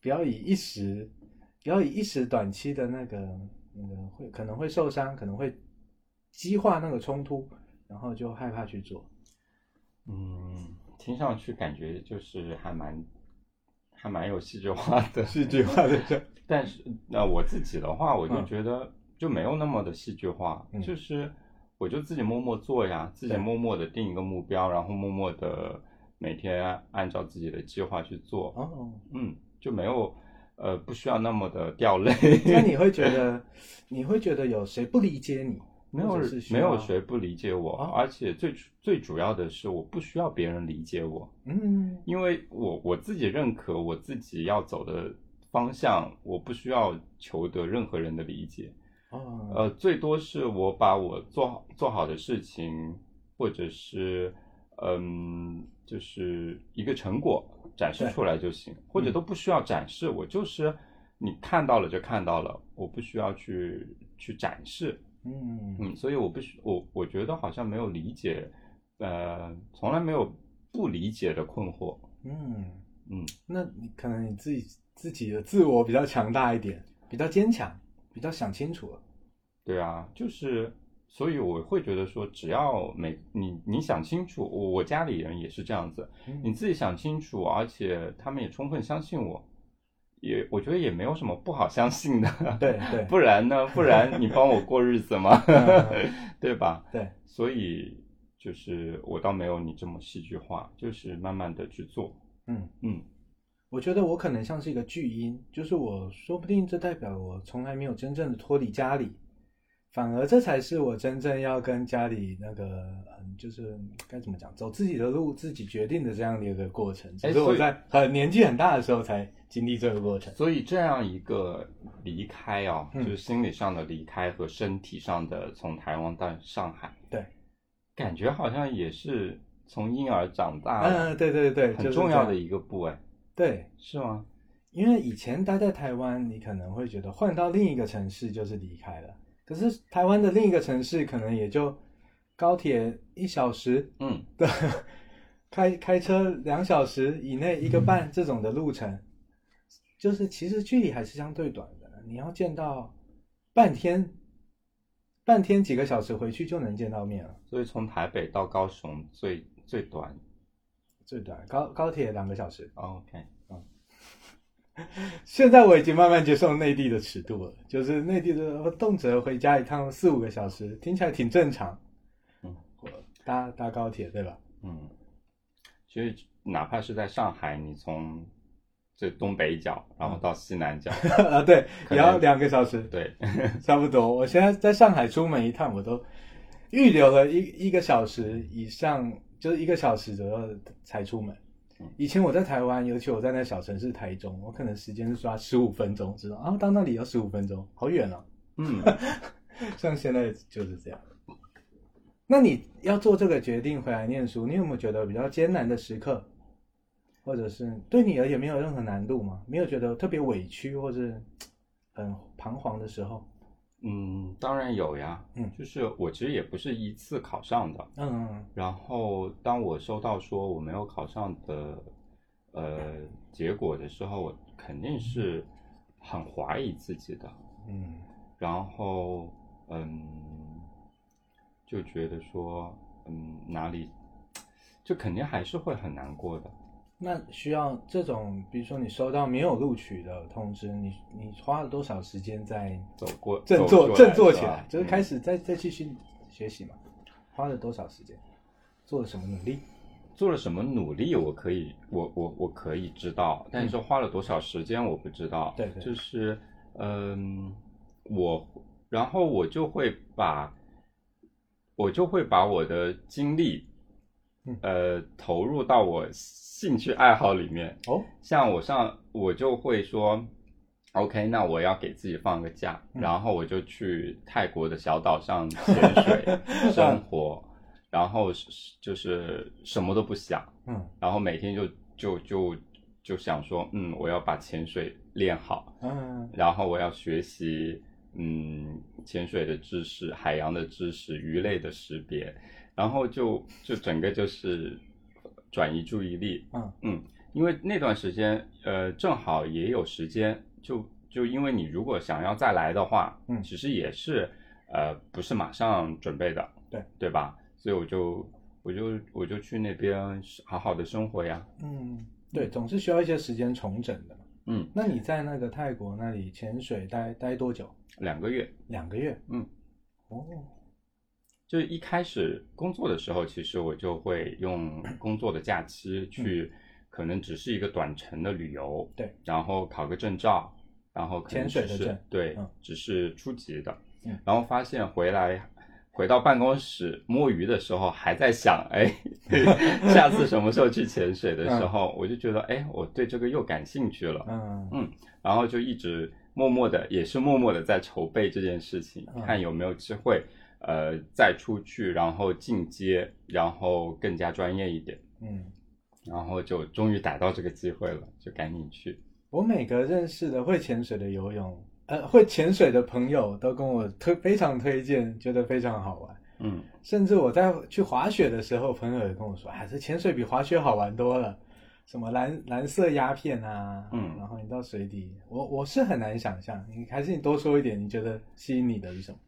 不要以一时，不要以一时短期的那个那个会可能会受伤，可能会激化那个冲突，然后就害怕去做。嗯，听上去感觉就是还蛮还蛮有戏剧化的，[LAUGHS] 戏剧化的。[LAUGHS] 但是那我自己的话，我就觉得就没有那么的戏剧化，就是。我就自己默默做呀，自己默默的定一个目标，然后默默的每天按照自己的计划去做。哦，嗯，就没有，呃，不需要那么的掉泪。[LAUGHS] 那你会觉得，[LAUGHS] 你会觉得有谁不理解你？没有，没有谁不理解我，而且最最主要的是，我不需要别人理解我。嗯，因为我我自己认可我自己要走的方向，我不需要求得任何人的理解。呃，最多是我把我做好做好的事情，或者是嗯，就是一个成果展示出来就行，或者都不需要展示，我就是你看到了就看到了，我不需要去去展示，嗯。嗯，所以我不需我我觉得好像没有理解，呃，从来没有不理解的困惑，嗯嗯，那你可能你自己自己的自我比较强大一点，比较坚强。比较想清楚了，对啊，就是，所以我会觉得说，只要每你你想清楚，我我家里人也是这样子，你自己想清楚，而且他们也充分相信我，也我觉得也没有什么不好相信的，对对，[LAUGHS] 不然呢？不然你帮我过日子吗？[LAUGHS] 对吧？对，所以就是我倒没有你这么戏剧化，就是慢慢的去做，嗯嗯。我觉得我可能像是一个巨婴，就是我说不定这代表我从来没有真正的脱离家里，反而这才是我真正要跟家里那个，嗯，就是该怎么讲，走自己的路，自己决定的这样的一个过程。只是我在很年纪很大的时候才经历这个过程。所以这样一个离开啊，就是心理上的离开和身体上的从台湾到上海，对，感觉好像也是从婴儿长大，嗯，对对对，很重要的一个步哎。对，是吗？因为以前待在台湾，你可能会觉得换到另一个城市就是离开了。可是台湾的另一个城市可能也就高铁一小时，嗯，对开开车两小时以内一个半这种的路程，就是其实距离还是相对短的。你要见到半天，半天几个小时回去就能见到面了。所以从台北到高雄最最短，最短高高铁两个小时。OK 嗯。[LAUGHS] 现在我已经慢慢接受内地的尺度了，就是内地的动辄回家一趟四五个小时，听起来挺正常。嗯，搭搭高铁对吧？嗯，其实哪怕是在上海，你从这东北角然后到西南角 [LAUGHS] 啊，对，也要两个小时。对，[LAUGHS] 差不多。我现在在上海出门一趟，我都预留了一一个小时以上，就是一个小时左右才出门。以前我在台湾，尤其我在那小城市台中，我可能时间是抓十五分钟，知道啊，到那里要十五分钟，好远哦。嗯，[LAUGHS] 像现在就是这样。那你要做这个决定回来念书，你有没有觉得比较艰难的时刻，或者是对你而言没有任何难度吗？没有觉得特别委屈或者很彷徨的时候？嗯，当然有呀。嗯，就是我其实也不是一次考上的。嗯，然后当我收到说我没有考上的呃结果的时候，我肯定是很怀疑自己的。嗯，然后嗯，就觉得说嗯哪里就肯定还是会很难过的。那需要这种，比如说你收到没有录取的通知，你你花了多少时间在走过振作振作起来，就是开始再再继续学习嘛？花了多少时间？做了什么努力？做了什么努力？我可以，我我我可以知道，但是说花了多少时间，我不知道。对对，就是嗯，我然后我就会把，我就会把我的精力。呃，投入到我兴趣爱好里面哦。像我上，我就会说，OK，那我要给自己放个假，然后我就去泰国的小岛上潜水 [LAUGHS] 生活，然后就是什么都不想，嗯，然后每天就就就就想说，嗯，我要把潜水练好，嗯，然后我要学习，嗯，潜水的知识、海洋的知识、鱼类的识别。然后就就整个就是转移注意力，嗯嗯，因为那段时间，呃，正好也有时间，就就因为你如果想要再来的话，嗯，其实也是，呃，不是马上准备的，对对吧？所以我就我就我就去那边好好的生活呀，嗯，对，总是需要一些时间重整的，嗯，那你在那个泰国那里潜水待待多久？两个月，两个月，嗯，哦。就是一开始工作的时候，其实我就会用工作的假期去，可能只是一个短程的旅游，对，然后考个证照，然后潜水的证，对，只是初级的，然后发现回来回到办公室摸鱼的时候，还在想，哎，[LAUGHS] 下次什么时候去潜水的时候，我就觉得，哎，我对这个又感兴趣了，嗯。嗯，然后就一直默默的，也是默默的在筹备这件事情，看有没有机会。呃，再出去，然后进阶，然后更加专业一点，嗯，然后就终于逮到这个机会了，就赶紧去。我每个认识的会潜水的游泳，呃，会潜水的朋友都跟我推非常推荐，觉得非常好玩，嗯，甚至我在去滑雪的时候，朋友也跟我说，还是潜水比滑雪好玩多了，什么蓝蓝色鸦片啊，嗯，然后你到水底，我我是很难想象，你还是你多说一点，你觉得吸引你的是什么？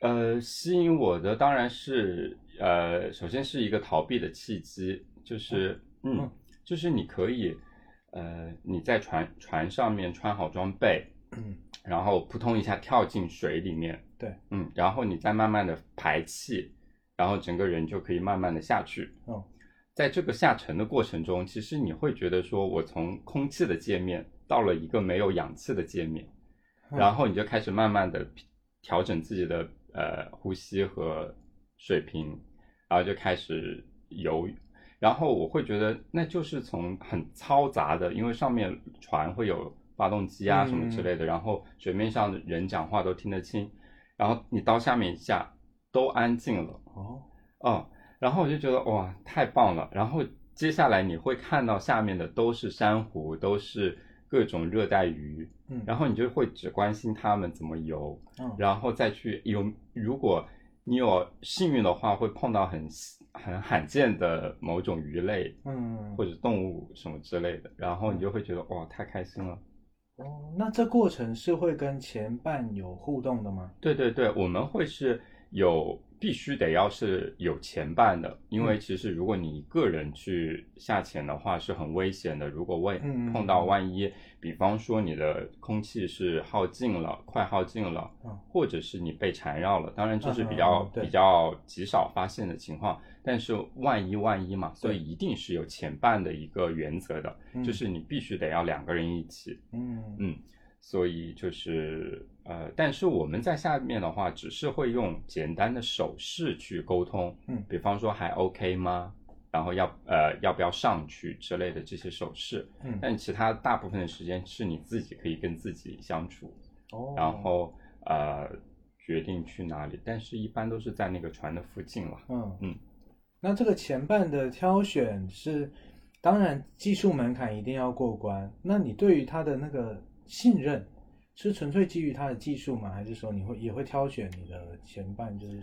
呃，吸引我的当然是呃，首先是一个逃避的契机，就是嗯，就是你可以呃，你在船船上面穿好装备，嗯，然后扑通一下跳进水里面，对，嗯，然后你再慢慢的排气，然后整个人就可以慢慢的下去。哦，在这个下沉的过程中，其实你会觉得说，我从空气的界面到了一个没有氧气的界面，然后你就开始慢慢的调整自己的。呃，呼吸和水平，然后就开始游，然后我会觉得那就是从很嘈杂的，因为上面船会有发动机啊什么之类的，然后水面上的人讲话都听得清，然后你到下面一下都安静了。哦哦，然后我就觉得哇太棒了，然后接下来你会看到下面的都是珊瑚，都是各种热带鱼，嗯，然后你就会只关心它们怎么游，嗯，然后再去有，如果你有幸运的话，会碰到很很罕见的某种鱼类，嗯，或者动物什么之类的，然后你就会觉得哇，太开心了。哦，那这过程是会跟前伴有互动的吗？对对对，我们会是有。必须得要是有前伴的，因为其实如果你一个人去下潜的话是很危险的。如果万碰到万一，比方说你的空气是耗尽了，快耗尽了，或者是你被缠绕了，当然这是比较比较极少发现的情况。但是万一万一嘛，所以一定是有前伴的一个原则的，就是你必须得要两个人一起。嗯嗯。所以就是呃，但是我们在下面的话，只是会用简单的手势去沟通，嗯，比方说还 OK 吗？然后要呃要不要上去之类的这些手势，嗯，但其他大部分的时间是你自己可以跟自己相处，哦，然后呃决定去哪里，但是一般都是在那个船的附近了，嗯。嗯，那这个前半的挑选是，当然技术门槛一定要过关，那你对于他的那个。信任是纯粹基于他的技术吗？还是说你会也会挑选你的前半，就是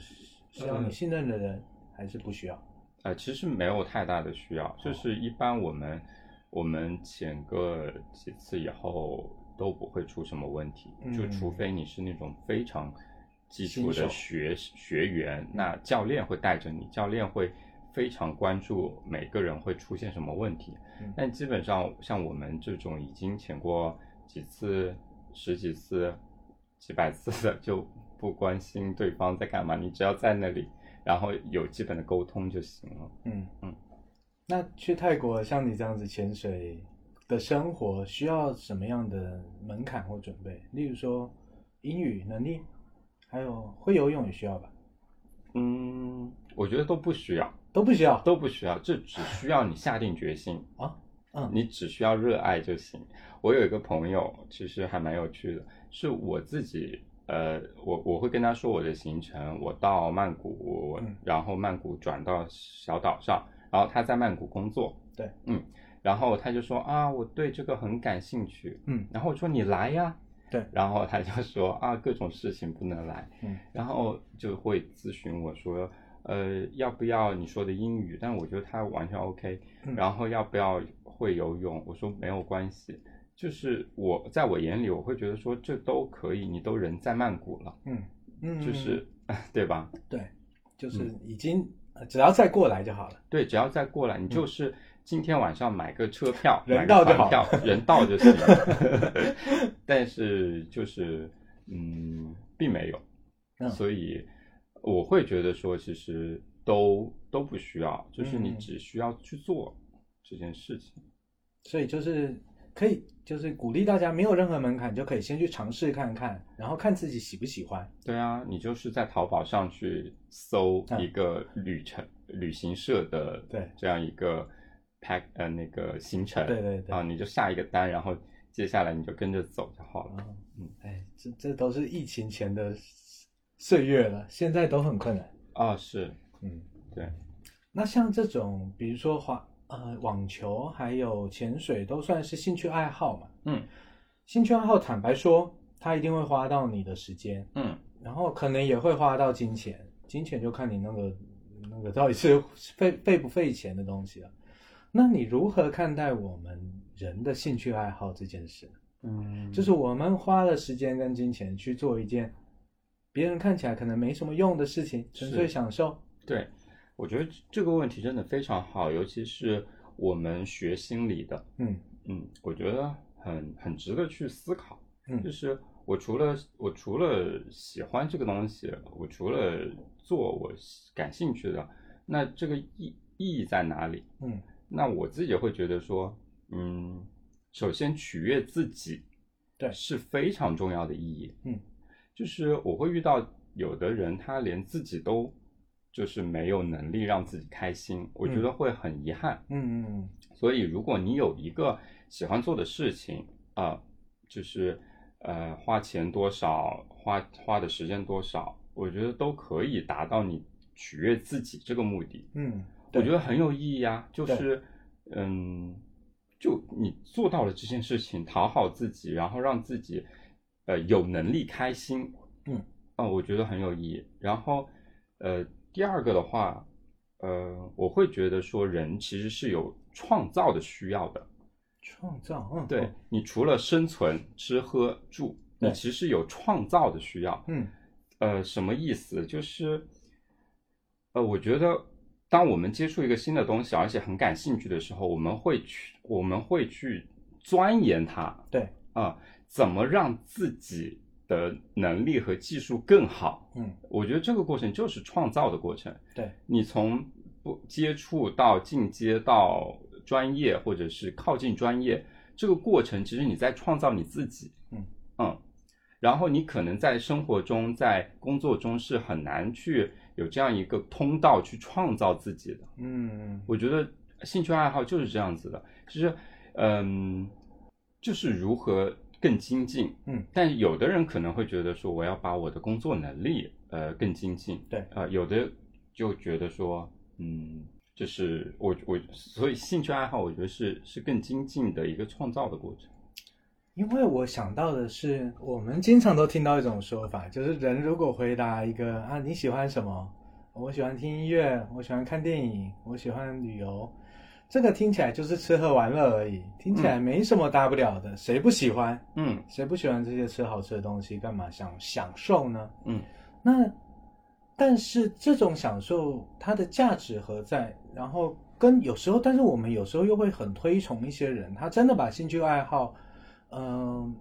需要你信任的人，还是不需要？呃，其实没有太大的需要，就是一般我们我们潜个几次以后都不会出什么问题，就除非你是那种非常基础的学学员，那教练会带着你，教练会非常关注每个人会出现什么问题，但基本上像我们这种已经潜过。几次、十几次、几百次的就不关心对方在干嘛，你只要在那里，然后有基本的沟通就行了。嗯嗯。那去泰国像你这样子潜水的生活，需要什么样的门槛或准备？例如说英语能力，还有会游泳也需要吧？嗯，我觉得都不需要，都不需要，都不需要，这只需要你下定决心啊。嗯，你只需要热爱就行。我有一个朋友，其实还蛮有趣的，是我自己，呃，我我会跟他说我的行程，我到曼谷，然后曼谷转到小岛上，然后他在曼谷工作，对，嗯，然后他就说啊，我对这个很感兴趣，嗯，然后我说你来呀，对，[LAUGHS] 然后他就说啊，各种事情不能来，嗯，然后就会咨询我说。呃，要不要你说的英语？但我觉得他完全 OK。然后要不要会游泳？我说没有关系，就是我在我眼里，我会觉得说这都可以。你都人在曼谷了，嗯嗯，就是 [LAUGHS] 对吧？对，就是已经只要再过来就好了。对，只要再过来，你就是今天晚上买个车票，人到就好，人到就行了。[LAUGHS] 但是就是嗯，并没有，所以。我会觉得说，其实都都不需要，就是你只需要去做这件事情，所以就是可以，就是鼓励大家没有任何门槛就可以先去尝试看看，然后看自己喜不喜欢。对啊，你就是在淘宝上去搜一个旅程旅行社的对这样一个 pack 呃那个行程，对对对，啊你就下一个单，然后接下来你就跟着走就好了。嗯，哎，这这都是疫情前的。岁月了，现在都很困难啊。是，嗯，对。那像这种，比如说滑呃网球，还有潜水，都算是兴趣爱好嘛。嗯，兴趣爱好，坦白说，它一定会花到你的时间，嗯，然后可能也会花到金钱。金钱就看你那个那个到底是费费不费钱的东西了。那你如何看待我们人的兴趣爱好这件事？嗯，就是我们花了时间跟金钱去做一件。别人看起来可能没什么用的事情，纯粹享受。对，我觉得这个问题真的非常好，尤其是我们学心理的，嗯嗯，我觉得很很值得去思考。嗯，就是我除了我除了喜欢这个东西，我除了做我感兴趣的，那这个意意义在哪里？嗯，那我自己会觉得说，嗯，首先取悦自己，对，是非常重要的意义。嗯。就是我会遇到有的人，他连自己都就是没有能力让自己开心，我觉得会很遗憾。嗯嗯嗯。所以如果你有一个喜欢做的事情啊，就是呃花钱多少，花花的时间多少，我觉得都可以达到你取悦自己这个目的。嗯，我觉得很有意义啊。就是嗯，就你做到了这件事情，讨好自己，然后让自己呃有能力开心，嗯，啊，我觉得很有意义。然后呃，第二个的话，呃，我会觉得说人其实是有创造的需要的。创造，嗯，对你除了生存、吃喝住，你其实有创造的需要。嗯，呃，什么意思？就是，呃，我觉得，当我们接触一个新的东西，而且很感兴趣的时候，我们会去，我们会去钻研它。对，啊，怎么让自己的能力和技术更好？嗯，我觉得这个过程就是创造的过程。对，你从不接触到进阶到。专业或者是靠近专业，这个过程其实你在创造你自己，嗯。嗯，然后你可能在生活中、在工作中是很难去有这样一个通道去创造自己的，嗯，我觉得兴趣爱好就是这样子的，其实，嗯，就是如何更精进，嗯，但有的人可能会觉得说我要把我的工作能力呃更精进，对，呃，有的就觉得说，嗯。就是我我所以兴趣爱好，我觉得是是更精进的一个创造的过程。因为我想到的是，我们经常都听到一种说法，就是人如果回答一个啊你喜欢什么，我喜欢听音乐，我喜欢看电影，我喜欢旅游，这个听起来就是吃喝玩乐而已，听起来没什么大不了的，谁不喜欢？嗯，谁不喜欢这些吃好吃的东西？干嘛想享受呢？嗯，那。但是这种享受它的价值何在？然后跟有时候，但是我们有时候又会很推崇一些人，他真的把兴趣爱好，嗯，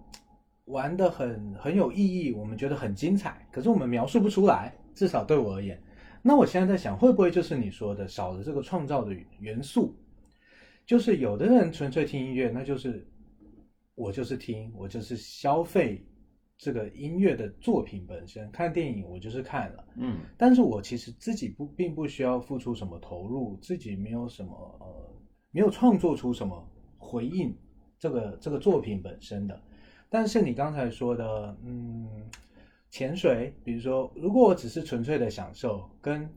玩的很很有意义，我们觉得很精彩，可是我们描述不出来。至少对我而言，那我现在在想，会不会就是你说的少了这个创造的元素？就是有的人纯粹听音乐，那就是我就是听，我就是消费。这个音乐的作品本身，看电影我就是看了，嗯，但是我其实自己不并不需要付出什么投入，自己没有什么呃，没有创作出什么回应这个这个作品本身的。但是你刚才说的，嗯，潜水，比如说，如果我只是纯粹的享受，跟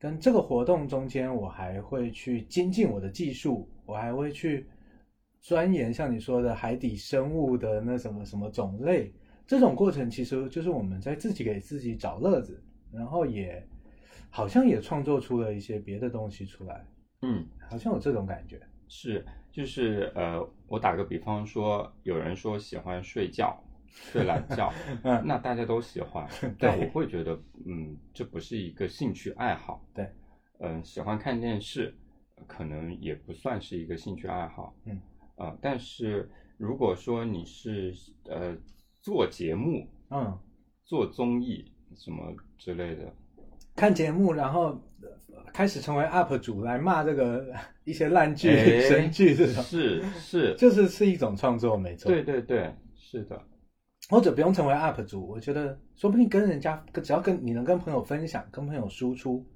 跟这个活动中间，我还会去精进我的技术，我还会去钻研像你说的海底生物的那什么什么种类。这种过程其实就是我们在自己给自己找乐子，然后也好像也创作出了一些别的东西出来。嗯，好像有这种感觉。是，就是呃，我打个比方说，有人说喜欢睡觉，睡懒觉，[LAUGHS] 嗯，那大家都喜欢，[LAUGHS] 但我会觉得，嗯，这不是一个兴趣爱好。对，嗯，喜欢看电视，可能也不算是一个兴趣爱好。嗯，啊，但是如果说你是呃。做节目，嗯，做综艺什么之类的，看节目，然后开始成为 UP 主来骂这个一些烂剧、神剧这种，是是，就是是一种创作，没错。对对对，是的。或者不用成为 UP 主，我觉得说不定跟人家，只要跟你能跟朋友分享、跟朋友输出，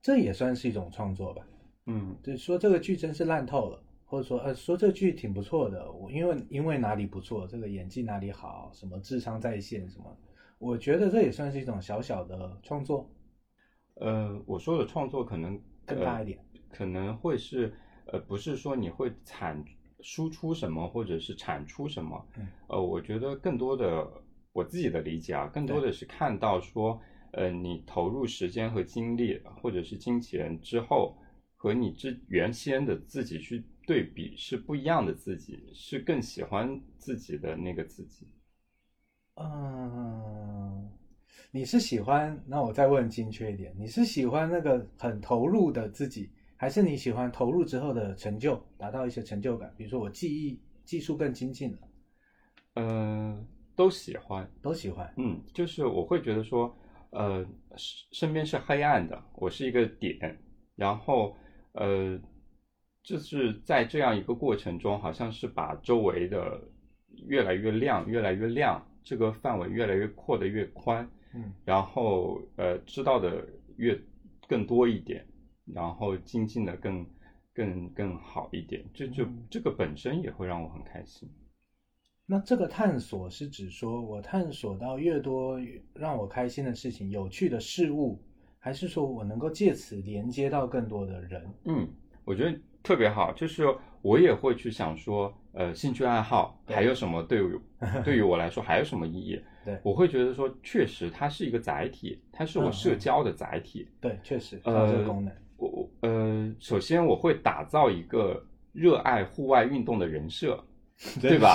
这也算是一种创作吧。嗯，就说这个剧真是烂透了。或者说，呃，说这剧挺不错的，我因为因为哪里不错，这个演技哪里好，什么智商在线什么，我觉得这也算是一种小小的创作。呃，我说的创作可能更大一点，可能会是，呃，不是说你会产输出什么，或者是产出什么，呃，我觉得更多的我自己的理解啊，更多的是看到说，呃，你投入时间和精力，或者是金钱之后，和你之原先的自己去。对比是不一样的自己，是更喜欢自己的那个自己。嗯，你是喜欢？那我再问精确一点，你是喜欢那个很投入的自己，还是你喜欢投入之后的成就，达到一些成就感？比如说我技艺技术更精进了。嗯，都喜欢，都喜欢。嗯，就是我会觉得说，呃，身边是黑暗的，我是一个点，然后呃。就是在这样一个过程中，好像是把周围的越来越亮，越来越亮，这个范围越来越扩的越宽，嗯，然后呃知道的越更多一点，然后精进的更更更好一点，这就这个本身也会让我很开心。那这个探索是指说我探索到越多让我开心的事情、有趣的事物，还是说我能够借此连接到更多的人？嗯，我觉得。特别好，就是我也会去想说，呃，兴趣爱好还有什么对于 [LAUGHS] 对于我来说还有什么意义？对，我会觉得说，确实它是一个载体，它是我社交的载体。对，确实，呃，功能。我我呃，首先我会打造一个热爱户外运动的人设，[LAUGHS] 对吧？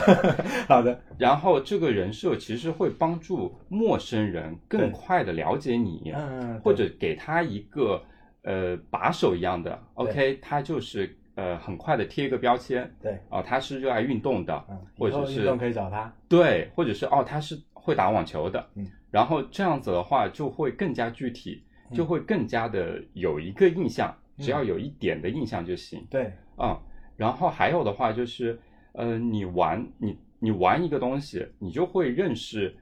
[LAUGHS] 好的。然后这个人设其实会帮助陌生人更快的了解你，嗯，或者给他一个呃把手一样的，OK，他就是呃很快的贴一个标签，对，哦，他是热爱运动的，嗯，或者是运动可以找他，对，或者是哦他是会打网球的，嗯，然后这样子的话就会更加具体。就会更加的有一个印象，只要有一点的印象就行。对，嗯，然后还有的话就是，呃，你玩你你玩一个东西，你就会认识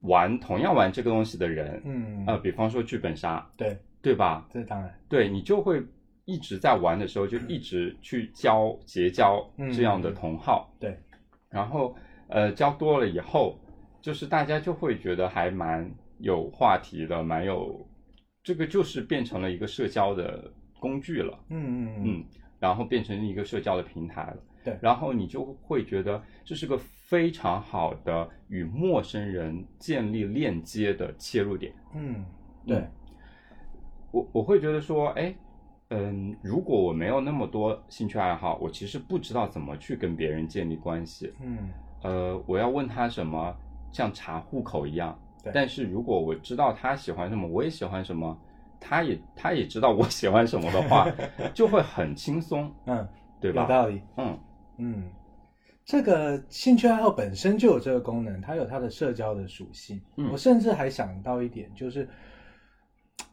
玩同样玩这个东西的人。嗯，呃，比方说剧本杀，对对吧？这当然，对你就会一直在玩的时候就一直去交结交这样的同好。对，然后呃，交多了以后，就是大家就会觉得还蛮有话题的，蛮有。这个就是变成了一个社交的工具了，嗯嗯嗯，然后变成一个社交的平台了，对，然后你就会觉得这是个非常好的与陌生人建立链接的切入点，嗯，对，我我会觉得说，哎，嗯，如果我没有那么多兴趣爱好，我其实不知道怎么去跟别人建立关系，嗯，呃，我要问他什么，像查户口一样。但是如果我知道他喜欢什么，我也喜欢什么，他也他也知道我喜欢什么的话，[LAUGHS] 就会很轻松，嗯，对吧？有道理，嗯嗯，这个兴趣爱好本身就有这个功能，它有它的社交的属性。嗯我甚至还想到一点，就是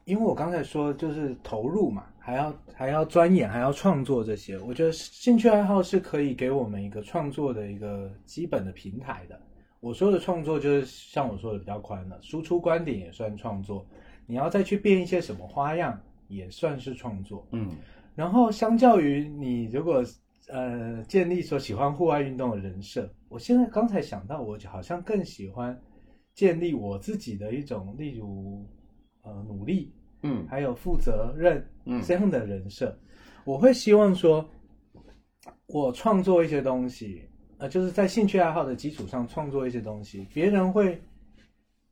因为我刚才说就是投入嘛，还要还要钻研，还要创作这些，我觉得兴趣爱好是可以给我们一个创作的一个基本的平台的。我说的创作就是像我说的比较宽了，输出观点也算创作，你要再去变一些什么花样也算是创作。嗯，然后相较于你如果呃建立说喜欢户外运动的人设，我现在刚才想到，我好像更喜欢建立我自己的一种，例如呃努力，嗯，还有负责任，嗯。这样的人设，我会希望说，我创作一些东西。呃，就是在兴趣爱好的基础上创作一些东西，别人会，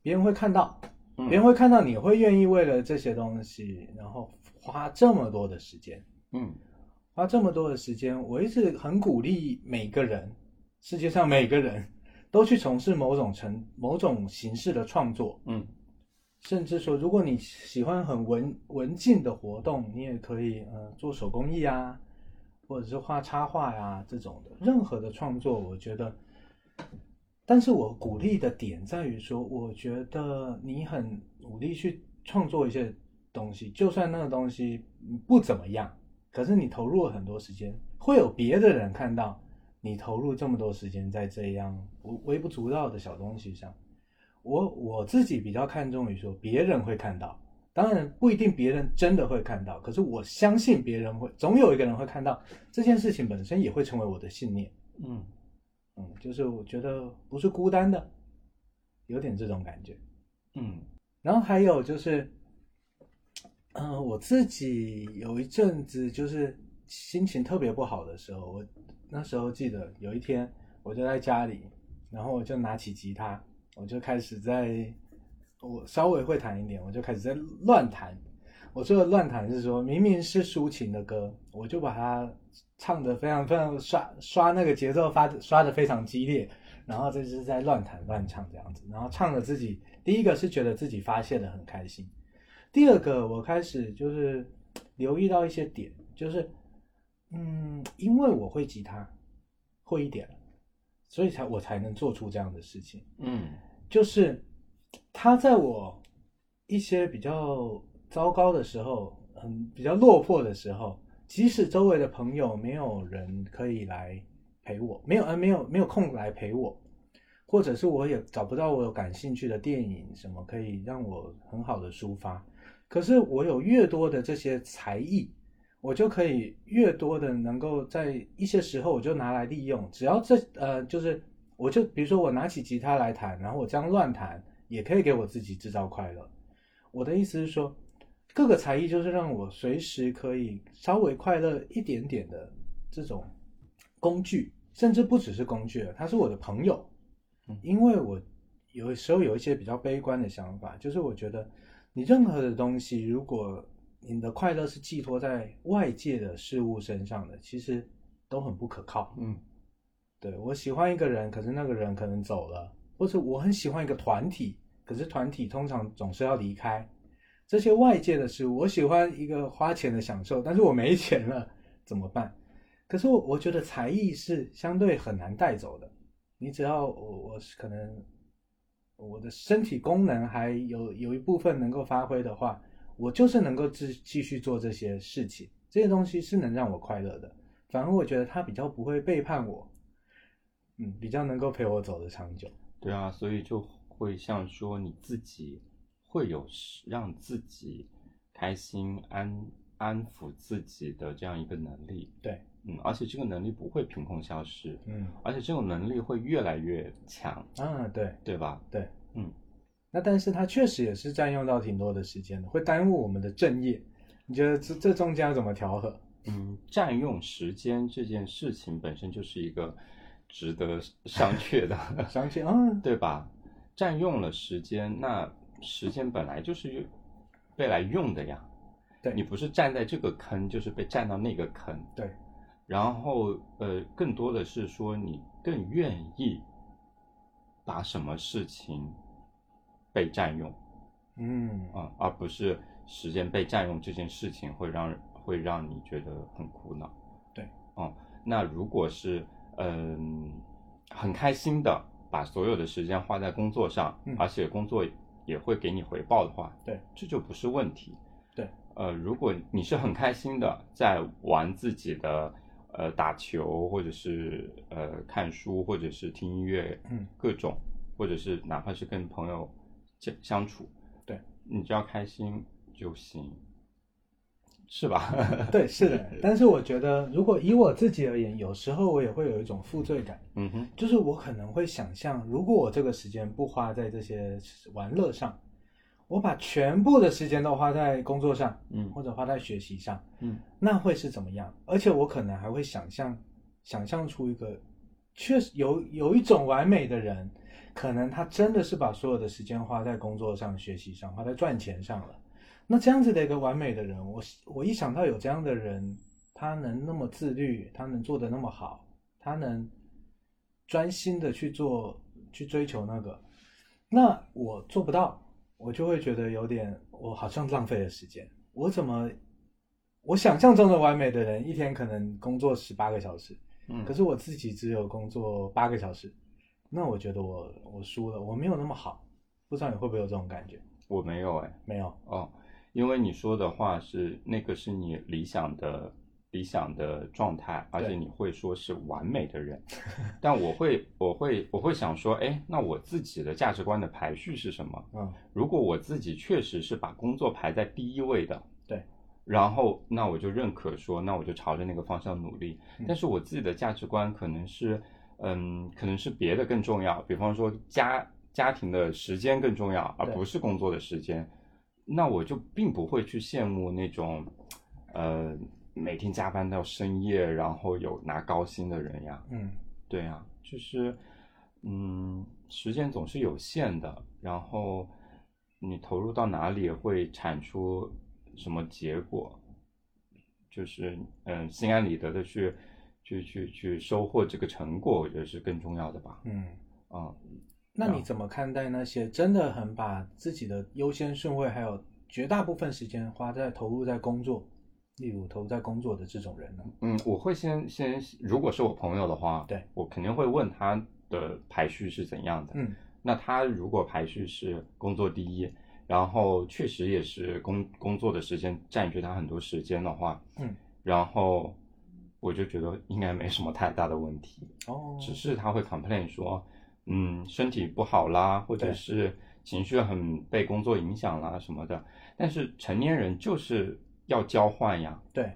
别人会看到，别人会看到你会愿意为了这些东西，然后花这么多的时间，嗯，花这么多的时间，我一直很鼓励每个人，世界上每个人都去从事某种成某种形式的创作，嗯，甚至说，如果你喜欢很文文静的活动，你也可以呃做手工艺啊。或者是画插画呀这种的，任何的创作，我觉得，但是我鼓励的点在于说，我觉得你很努力去创作一些东西，就算那个东西不怎么样，可是你投入了很多时间，会有别的人看到你投入这么多时间在这样微不足道的小东西上，我我自己比较看重于说别人会看到。当然不一定别人真的会看到，可是我相信别人会，总有一个人会看到这件事情本身也会成为我的信念。嗯嗯，就是我觉得不是孤单的，有点这种感觉。嗯，然后还有就是，嗯，我自己有一阵子就是心情特别不好的时候，我那时候记得有一天我就在家里，然后我就拿起吉他，我就开始在。我稍微会弹一点，我就开始在乱弹。我说的乱弹是说，明明是抒情的歌，我就把它唱的非常非常刷刷那个节奏发刷的非常激烈，然后这是在乱弹乱唱这样子，然后唱的自己第一个是觉得自己发泄的很开心，第二个我开始就是留意到一些点，就是嗯，因为我会吉他会一点，所以才我才能做出这样的事情，嗯，就是。他在我一些比较糟糕的时候，很，比较落魄的时候，即使周围的朋友没有人可以来陪我，没有呃没有没有空来陪我，或者是我也找不到我有感兴趣的电影什么可以让我很好的抒发，可是我有越多的这些才艺，我就可以越多的能够在一些时候我就拿来利用，只要这呃就是我就比如说我拿起吉他来弹，然后我这样乱弹。也可以给我自己制造快乐。我的意思是说，各个才艺就是让我随时可以稍微快乐一点点的这种工具，甚至不只是工具了，它是我的朋友。因为我有时候有一些比较悲观的想法，就是我觉得你任何的东西，如果你的快乐是寄托在外界的事物身上的，其实都很不可靠。嗯，对我喜欢一个人，可是那个人可能走了，或者我很喜欢一个团体，可是团体通常总是要离开。这些外界的事物，我喜欢一个花钱的享受，但是我没钱了怎么办？可是我我觉得才艺是相对很难带走的。你只要我我是可能我的身体功能还有有一部分能够发挥的话，我就是能够继继续做这些事情。这些东西是能让我快乐的，反而我觉得他比较不会背叛我，嗯，比较能够陪我走的长久。对啊，所以就会像说你自己会有让自己开心安安抚自己的这样一个能力。对。嗯，而且这个能力不会凭空消失，嗯，而且这种能力会越来越强，啊，对，对吧？对，嗯，那但是它确实也是占用到挺多的时间的，会耽误我们的正业。你觉得这这中间要怎么调和？嗯，占用时间这件事情本身就是一个值得商榷的，商榷，嗯，[LAUGHS] 对吧？占用了时间，那时间本来就是被来用的呀，对。你不是站在这个坑，就是被占到那个坑，对。然后，呃，更多的是说你更愿意把什么事情被占用，嗯。啊，而不是时间被占用这件事情会让会让你觉得很苦恼，对，哦，那如果是嗯很开心的把所有的时间花在工作上，而且工作也会给你回报的话，对，这就不是问题，对，呃，如果你是很开心的在玩自己的。呃，打球，或者是呃看书，或者是听音乐，嗯，各种，或者是哪怕是跟朋友相相处，对，你只要开心就行，是吧？[LAUGHS] 对，是的。[LAUGHS] 但是我觉得，如果以我自己而言，有时候我也会有一种负罪感，嗯哼，就是我可能会想象，如果我这个时间不花在这些玩乐上。我把全部的时间都花在工作上，嗯，或者花在学习上，嗯，那会是怎么样？而且我可能还会想象，想象出一个，确实有有一种完美的人，可能他真的是把所有的时间花在工作上、学习上，花在赚钱上了。那这样子的一个完美的人，我我一想到有这样的人，他能那么自律，他能做的那么好，他能专心的去做、去追求那个，那我做不到。我就会觉得有点，我好像浪费了时间。我怎么，我想象中的完美的人，一天可能工作十八个小时，嗯，可是我自己只有工作八个小时，那我觉得我我输了，我没有那么好。不知道你会不会有这种感觉？我没有哎，没有哦，因为你说的话是那个是你理想的。理想的状态，而且你会说是完美的人，但我会，我会，我会想说，哎，那我自己的价值观的排序是什么？嗯，如果我自己确实是把工作排在第一位的，对，然后那我就认可说，那我就朝着那个方向努力。但是我自己的价值观可能是，嗯，可能是别的更重要，比方说家家庭的时间更重要，而不是工作的时间，那我就并不会去羡慕那种，呃。每天加班到深夜，然后有拿高薪的人呀，嗯，对呀，就是，嗯，时间总是有限的，然后你投入到哪里会产出什么结果，就是嗯，心安理得的去去去去收获这个成果，我觉得是更重要的吧，嗯，啊，那你怎么看待那些真的很把自己的优先顺位还有绝大部分时间花在投入在工作？例如投在工作的这种人呢？嗯，我会先先，如果是我朋友的话，对我肯定会问他的排序是怎样的。嗯，那他如果排序是工作第一，然后确实也是工工作的时间占据他很多时间的话，嗯，然后我就觉得应该没什么太大的问题。哦，只是他会 complain 说，嗯，身体不好啦，或者是情绪很被工作影响啦什么的。但是成年人就是。要交换呀，对，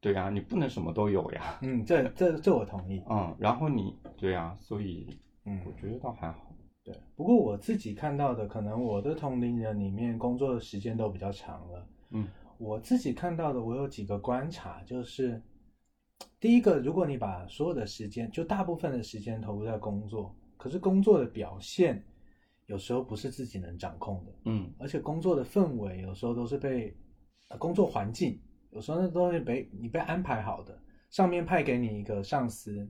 对呀，你不能什么都有呀。嗯，这这这我同意。嗯，然后你对呀，所以嗯，我觉得倒还好。对，不过我自己看到的，可能我的同龄人里面工作的时间都比较长了，嗯，我自己看到的，我有几个观察，就是第一个，如果你把所有的时间，就大部分的时间投入在工作，可是工作的表现有时候不是自己能掌控的，嗯，而且工作的氛围有时候都是被工作环境，有时候那东西被你被安排好的，上面派给你一个上司，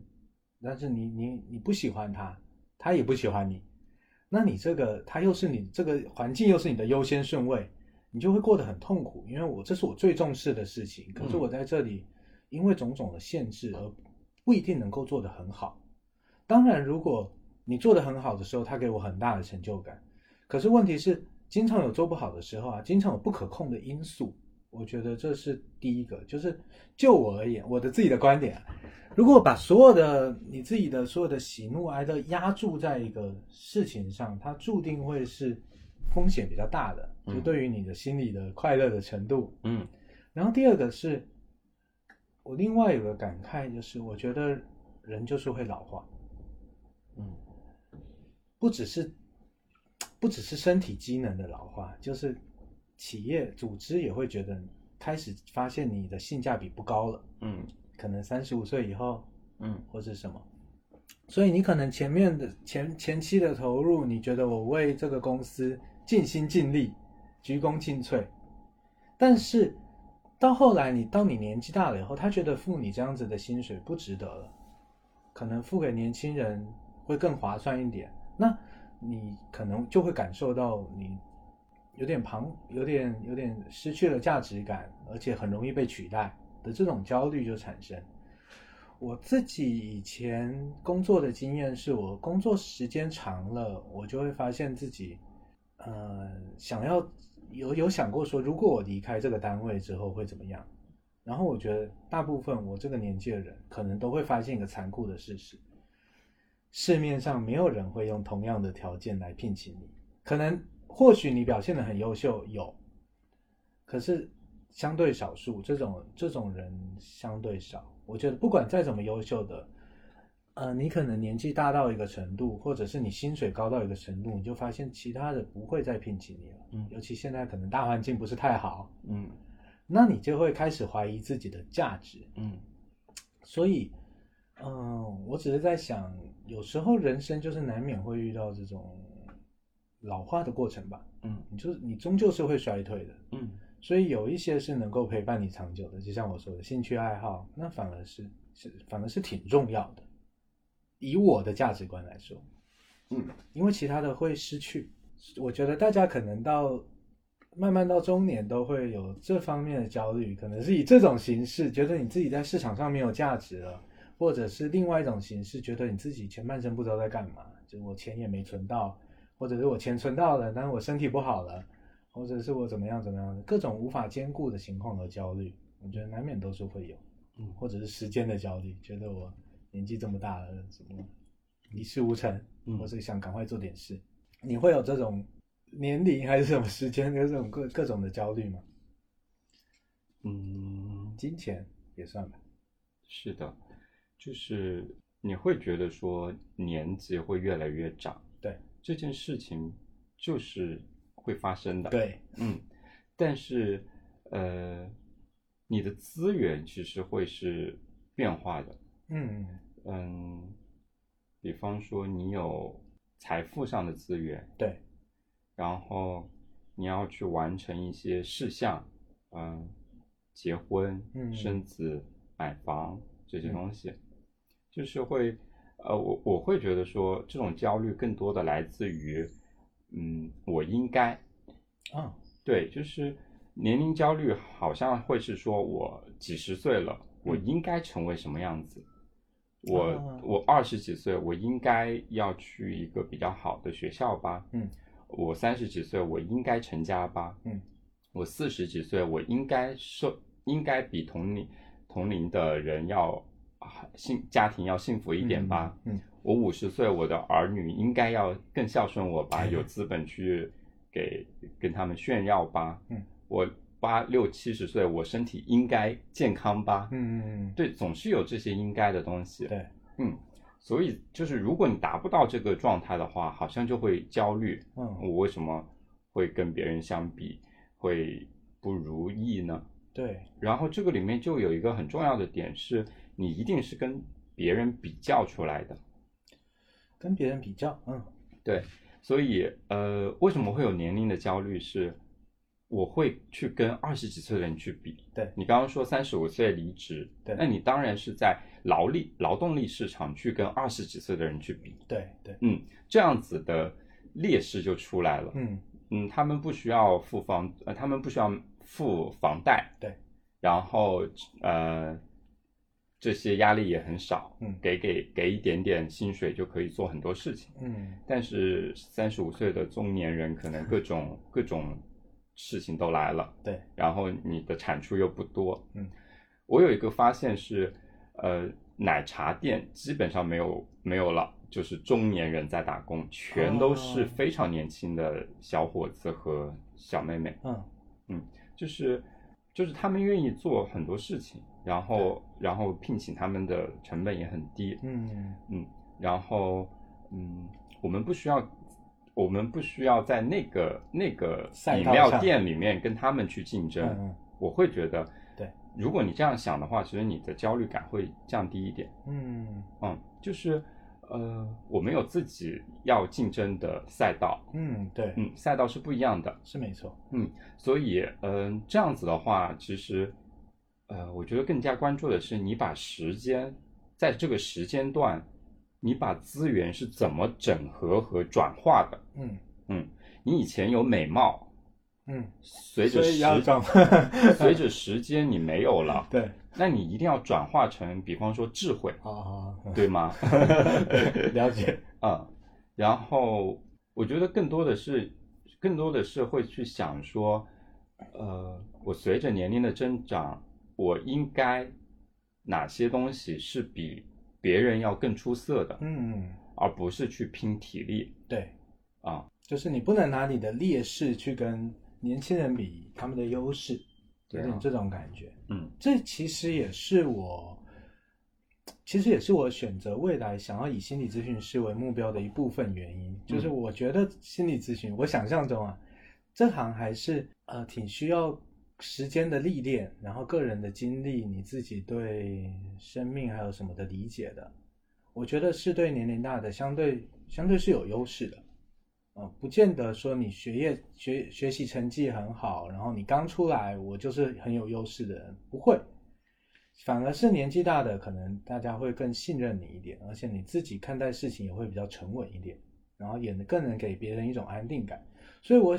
但是你你你不喜欢他，他也不喜欢你。那你这个，他又是你这个环境，又是你的优先顺位，你就会过得很痛苦。因为我这是我最重视的事情，可是我在这里，因为种种的限制而不一定能够做得很好。当然，如果你做得很好的时候，他给我很大的成就感。可是问题是，经常有做不好的时候啊，经常有不可控的因素。我觉得这是第一个，就是就我而言，我的自己的观点。如果把所有的你自己的所有的喜怒哀乐压注在一个事情上，它注定会是风险比较大的，就对于你的心理的快乐的程度。嗯，然后第二个是，我另外有个感慨，就是我觉得人就是会老化。嗯，不只是不只是身体机能的老化，就是企业组织也会觉得开始发现你的性价比不高了。嗯。可能三十五岁以后，嗯，或是什么，所以你可能前面的前前期的投入，你觉得我为这个公司尽心尽力，鞠躬尽瘁，但是到后来，你当你年纪大了以后，他觉得付你这样子的薪水不值得了，可能付给年轻人会更划算一点，那你可能就会感受到你有点旁，有点有点失去了价值感，而且很容易被取代。的这种焦虑就产生。我自己以前工作的经验是，我工作时间长了，我就会发现自己，呃，想要有有想过说，如果我离开这个单位之后会怎么样？然后我觉得，大部分我这个年纪的人，可能都会发现一个残酷的事实：市面上没有人会用同样的条件来聘请你。可能或许你表现的很优秀，有，可是。相对少数，这种这种人相对少。我觉得不管再怎么优秀的，呃，你可能年纪大到一个程度，或者是你薪水高到一个程度，你就发现其他的不会再聘请你了。嗯，尤其现在可能大环境不是太好。嗯，那你就会开始怀疑自己的价值。嗯，所以，嗯，我只是在想，有时候人生就是难免会遇到这种老化的过程吧。嗯，你就是你终究是会衰退的。嗯。所以有一些是能够陪伴你长久的，就像我说的兴趣爱好，那反而是是反而是挺重要的。以我的价值观来说，嗯，因为其他的会失去。我觉得大家可能到慢慢到中年都会有这方面的焦虑，可能是以这种形式觉得你自己在市场上没有价值了，或者是另外一种形式觉得你自己前半生不知道在干嘛，就我钱也没存到，或者是我钱存到了，但是我身体不好了。或者是我怎么样怎么样的各种无法兼顾的情况和焦虑，我觉得难免都是会有，嗯，或者是时间的焦虑，觉得我年纪这么大了，怎么一事无成，嗯或是想赶快做点事，你会有这种年龄还是什么时间的这种各各种的焦虑吗？嗯，金钱也算吧。是的，就是你会觉得说年纪会越来越长，对这件事情就是。会发生的，对，嗯，但是，呃，你的资源其实会是变化的，嗯嗯，比方说你有财富上的资源，对，然后你要去完成一些事项，嗯，结婚、生子、买房这些东西，就是会，呃，我我会觉得说这种焦虑更多的来自于。嗯，我应该，啊，对，就是年龄焦虑，好像会是说我几十岁了，我应该成为什么样子？我我二十几岁，我应该要去一个比较好的学校吧？嗯，我三十几岁，我应该成家吧？嗯，我四十几岁，我应该受应该比同龄同龄的人要幸家庭要幸福一点吧？嗯。我五十岁，我的儿女应该要更孝顺我吧，有资本去给跟他们炫耀吧。嗯，我八六七十岁，我身体应该健康吧。嗯嗯嗯，对，总是有这些应该的东西。对，嗯，所以就是如果你达不到这个状态的话，好像就会焦虑。嗯，我为什么会跟别人相比？会不如意呢？对。然后这个里面就有一个很重要的点是，你一定是跟别人比较出来的。跟别人比较，嗯，对。所以，呃，为什么会有年龄的焦虑？是我会去跟二十几岁的人去比。对你刚刚说三十五岁离职，对，那你当然是在劳力劳动力市场去跟二十几岁的人去比。对对，嗯，这样子的劣势就出来了。嗯嗯，他们不需要付房，呃，他们不需要付房贷。对，然后呃。这些压力也很少，嗯，给给给一点点薪水就可以做很多事情，嗯，但是三十五岁的中年人可能各种各种事情都来了，对，然后你的产出又不多，嗯，我有一个发现是，呃，奶茶店基本上没有没有了，就是中年人在打工，全都是非常年轻的小伙子和小妹妹，嗯。嗯，就是就是他们愿意做很多事情。然后，然后聘请他们的成本也很低，嗯嗯，然后嗯，我们不需要，我们不需要在那个那个饮料店里面跟他们去竞争。我会觉得，对，如果你这样想的话，其实你的焦虑感会降低一点。嗯嗯，就是呃，我们有自己要竞争的赛道。嗯，对，嗯，赛道是不一样的，是没错。嗯，所以嗯，这样子的话，其实。呃，我觉得更加关注的是你把时间在这个时间段，你把资源是怎么整合和转化的。嗯嗯，你以前有美貌，嗯，随着时随着时间你没有了，[LAUGHS] 对，那你一定要转化成，比方说智慧，啊，对吗？[LAUGHS] 了解啊，然后我觉得更多的是，更多的是会去想说，呃，我随着年龄的增长。我应该哪些东西是比别人要更出色的？嗯，而不是去拼体力。对，啊，就是你不能拿你的劣势去跟年轻人比他们的优势，有点这种感觉。嗯，这其实也是我，其实也是我选择未来想要以心理咨询师为目标的一部分原因。就是我觉得心理咨询，我想象中啊，这行还是呃挺需要。时间的历练，然后个人的经历，你自己对生命还有什么的理解的，我觉得是对年龄大的相对相对是有优势的，嗯，不见得说你学业学学习成绩很好，然后你刚出来我就是很有优势的人，不会，反而是年纪大的可能大家会更信任你一点，而且你自己看待事情也会比较沉稳一点，然后也更能给别人一种安定感，所以我。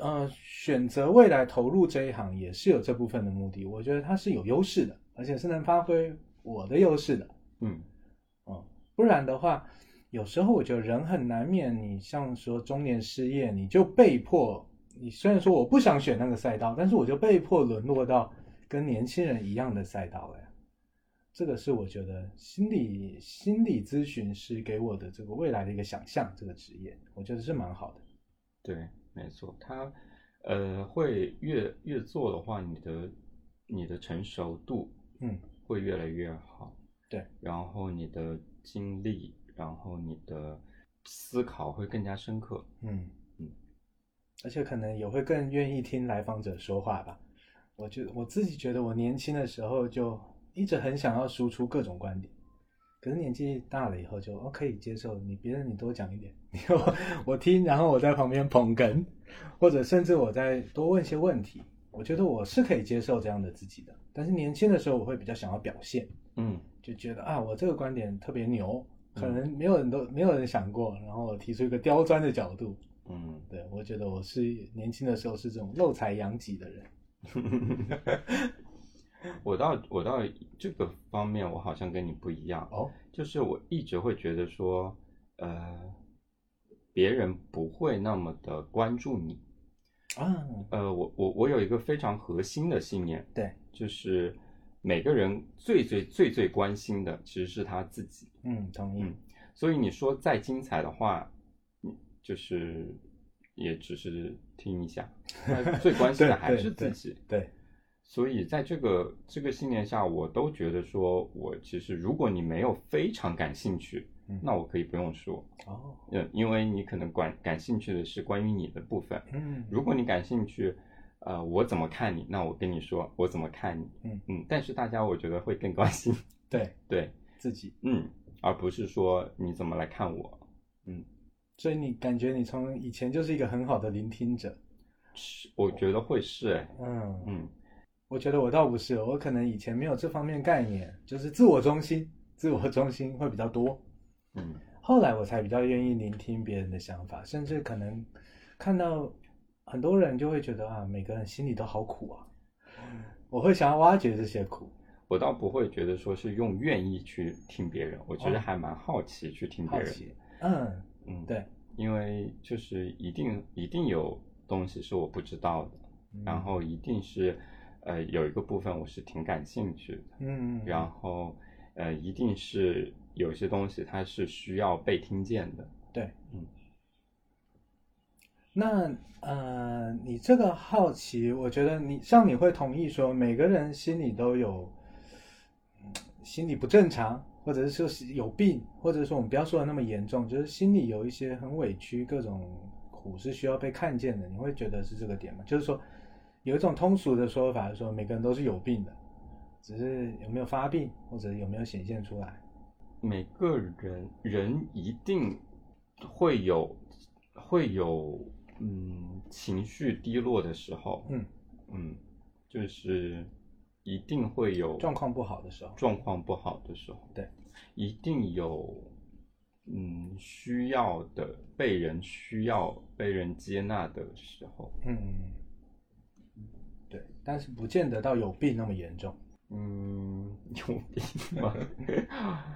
呃，选择未来投入这一行也是有这部分的目的。我觉得它是有优势的，而且是能发挥我的优势的。嗯，哦，不然的话，有时候我觉得人很难免。你像说中年失业，你就被迫，你虽然说我不想选那个赛道，但是我就被迫沦落到跟年轻人一样的赛道了呀。这个是我觉得心理心理咨询师给我的这个未来的一个想象，这个职业，我觉得是蛮好的。对。没错，他，呃，会越越做的话，你的你的成熟度，嗯，会越来越好。对，然后你的经历，然后你的思考会更加深刻。嗯嗯，而且可能也会更愿意听来访者说话吧。我觉我自己觉得，我年轻的时候就一直很想要输出各种观点。可是年纪大了以后，就哦可以接受你别人你多讲一点，我我听，然后我在旁边捧哏，或者甚至我再多问一些问题，我觉得我是可以接受这样的自己的。但是年轻的时候，我会比较想要表现，嗯，就觉得啊我这个观点特别牛，可能没有人都没有人想过，然后我提出一个刁钻的角度，嗯，对我觉得我是年轻的时候是这种漏财养己的人。[LAUGHS] 我到我到这个方面，我好像跟你不一样哦，就是我一直会觉得说，呃，别人不会那么的关注你啊，呃，我我我有一个非常核心的信念，对，就是每个人最最最最关心的其实是他自己，嗯，同意，所以你说再精彩的话，嗯，就是也只是听一下，[LAUGHS] 最关心的还是自己，对。所以在这个这个信念下，我都觉得说，我其实如果你没有非常感兴趣，那我可以不用说哦，嗯，因为你可能感感兴趣的是关于你的部分，嗯，如果你感兴趣，呃，我怎么看你？那我跟你说我怎么看你。嗯。嗯，但是大家我觉得会更关心，[LAUGHS] 对 [LAUGHS] 对，自己，嗯，而不是说你怎么来看我，嗯，所以你感觉你从以前就是一个很好的聆听者，是，我觉得会是，哎，嗯。嗯，我觉得我倒不是，我可能以前没有这方面概念，就是自我中心，自我中心会比较多，嗯，后来我才比较愿意聆听别人的想法，甚至可能看到。很多人就会觉得啊，每个人心里都好苦啊，我会想要挖掘这些苦。我倒不会觉得说是用愿意去听别人，我觉得还蛮好奇去听别人。嗯嗯，对，因为就是一定一定有东西是我不知道的，然后一定是呃有一个部分我是挺感兴趣的。嗯，然后呃一定是有些东西它是需要被听见的。对，嗯。那呃，你这个好奇，我觉得你像你会同意说，每个人心里都有心理不正常，或者是说是有病，或者说我们不要说的那么严重，就是心里有一些很委屈，各种苦是需要被看见的。你会觉得是这个点吗？就是说有一种通俗的说法，说每个人都是有病的，只是有没有发病或者有没有显现出来。每个人人一定会有会有。嗯，情绪低落的时候，嗯。嗯，就是一定会有状况不好的时候，状况不好的时候，对，一定有嗯需要的被人需要被人接纳的时候，嗯，对，但是不见得到有病那么严重，嗯，有病吗？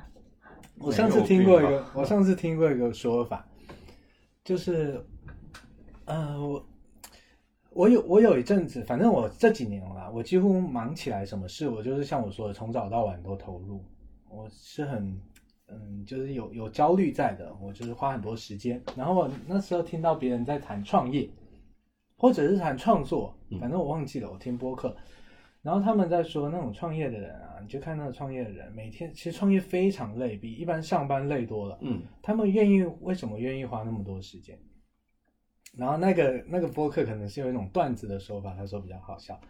[LAUGHS] 我上次听过一个，我上次听过一个说法，就是。呃，我我有我有一阵子，反正我这几年啦，我几乎忙起来，什么事我就是像我说的，从早到晚都投入。我是很嗯，就是有有焦虑在的，我就是花很多时间。然后我那时候听到别人在谈创业，或者是谈创作，反正我忘记了，我听播客，然后他们在说那种创业的人啊，你就看那个创业的人，每天其实创业非常累，比一般上班累多了。嗯，他们愿意为什么愿意花那么多时间？然后那个那个播客可能是有一种段子的说法，他说比较好笑。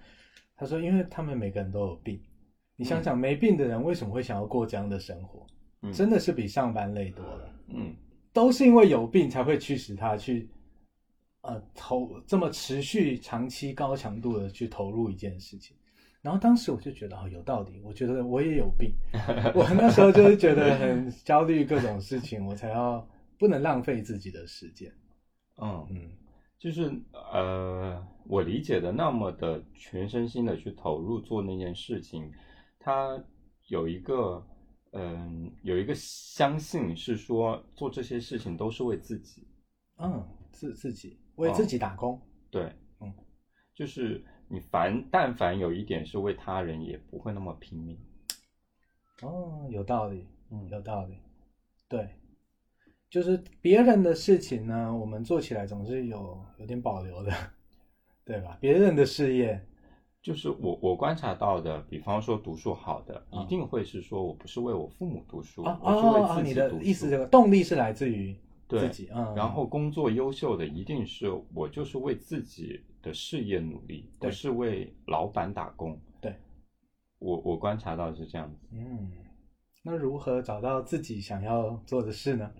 他说，因为他们每个人都有病，你想想没病的人为什么会想要过这样的生活？真的是比上班累多了。嗯，都是因为有病才会驱使他去，呃，投这么持续、长期、高强度的去投入一件事情。然后当时我就觉得哦，有道理。我觉得我也有病，[LAUGHS] 我那时候就是觉得很焦虑，各种事情我才要不能浪费自己的时间。嗯嗯，就是呃，我理解的那么的全身心的去投入做那件事情，他有一个嗯，有一个相信是说做这些事情都是为自己，嗯，自自己为自己打工，对，嗯，就是你凡但凡有一点是为他人，也不会那么拼命。哦，有道理，嗯，有道理，对。就是别人的事情呢，我们做起来总是有有点保留的，对吧？别人的事业，就是我我观察到的，比方说读书好的，一定会是说我不是为我父母读书，我是为自己读书。你的意思，这个动力是来自于自己。嗯。然后工作优秀的，一定是我就是为自己的事业努力，不是为老板打工。对，我我观察到是这样子。嗯，那如何找到自己想要做的事呢？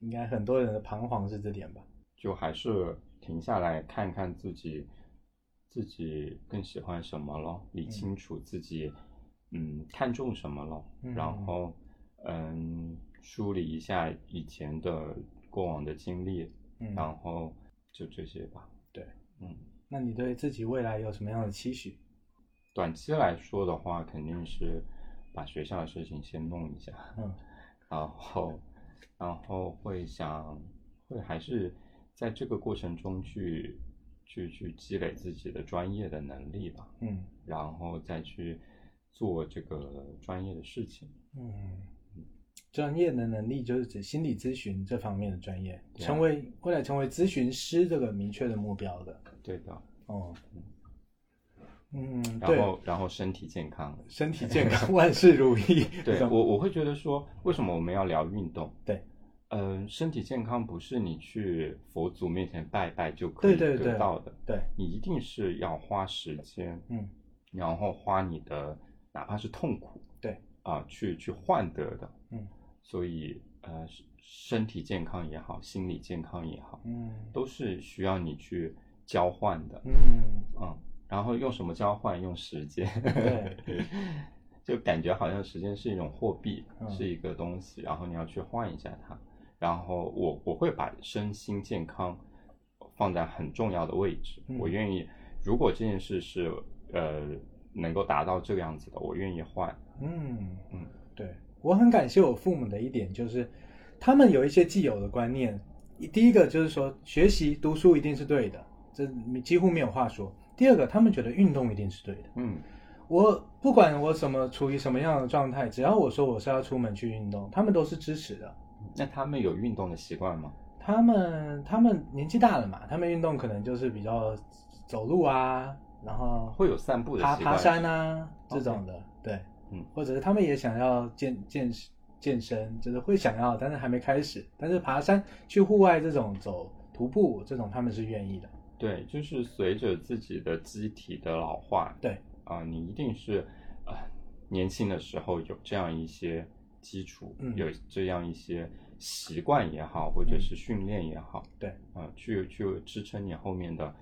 应该很多人的彷徨是这点吧？就还是停下来看看自己，自己更喜欢什么咯，理清楚自己，嗯，看重什么了，然后，嗯，梳理一下以前的过往的经历，嗯然后就这些吧。对，嗯，那你对自己未来有什么样的期许？短期来说的话，肯定是把学校的事情先弄一下，嗯，然后。然后会想，会还是在这个过程中去，去去积累自己的专业的能力吧。嗯，然后再去做这个专业的事情。嗯，专业的能力就是指心理咨询这方面的专业，成为未来成为咨询师这个明确的目标的。对的。哦。嗯，然后然后身体健康，身体健 [LAUGHS] 康，万事如意。对我我会觉得说，为什么我们要聊运动？对，嗯，身体健康不是你去佛祖面前拜拜就可以得到的，对你一定是要花时间，嗯，然后花你的哪怕是痛苦，对啊，去去换得的，嗯，所以呃，身体健康也好，心理健康也好，嗯，都是需要你去交换的，嗯嗯，然后用什么交换？用时间，对。[LAUGHS] 就感觉好像时间是一种货币，是一个东西，然后你要去换一下它。然后我我会把身心健康放在很重要的位置。我愿意，如果这件事是呃能够达到这个样子的，我愿意换。嗯嗯，对我很感谢我父母的一点就是，他们有一些既有的观念。第一个就是说，学习读书一定是对的，这几乎没有话说。第二个，他们觉得运动一定是对的。嗯。我不管我什么处于什么样的状态，只要我说我是要出门去运动，他们都是支持的。那他们有运动的习惯吗？他们他们年纪大了嘛，他们运动可能就是比较走路啊，然后会有散步的爬爬山啊这种的，对，嗯，或者是他们也想要健健健身，就是会想要，但是还没开始。但是爬山去户外这种走徒步这种，他们是愿意的。对，就是随着自己的机体的老化，对。啊，你一定是，呃，年轻的时候有这样一些基础，有这样一些习惯也好，或者是训练也好，对，啊，去去支撑你后面的，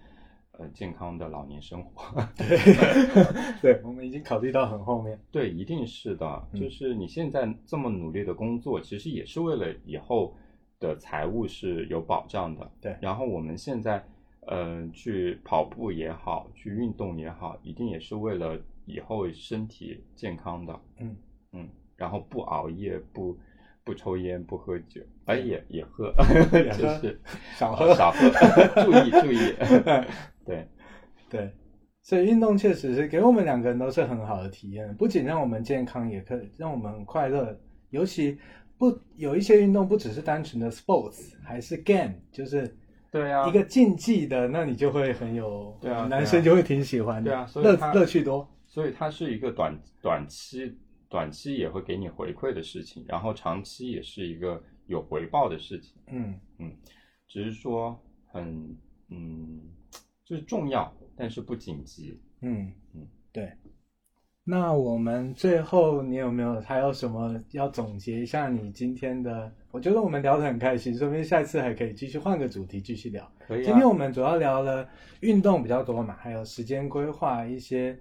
呃，健康的老年生活。[LAUGHS] 对，[LAUGHS] 对，我们已经考虑到很后面。对，一定是的，就是你现在这么努力的工作，其实也是为了以后的财务是有保障的。对，然后我们现在。嗯，去跑步也好，去运动也好，一定也是为了以后身体健康的。嗯嗯，然后不熬夜，不不抽烟，不喝酒，哎也也喝，[LAUGHS] 就是少喝少喝，注意注意。对对，所以运动确实是给我们两个人都是很好的体验，不仅让我们健康，也可以让我们快乐。尤其不有一些运动不只是单纯的 sports，还是 game，就是。对啊，一个竞技的，那你就会很有，对啊，男生就会挺喜欢的，对啊，乐乐趣多。所以它是一个短短期，短期也会给你回馈的事情，然后长期也是一个有回报的事情。嗯嗯，只是说很嗯，就是重要，但是不紧急。嗯嗯，对。那我们最后，你有没有还有什么要总结一下你今天的？我觉得我们聊得很开心，说不定下次还可以继续换个主题继续聊。可以。今天我们主要聊了运动比较多嘛，还有时间规划一些，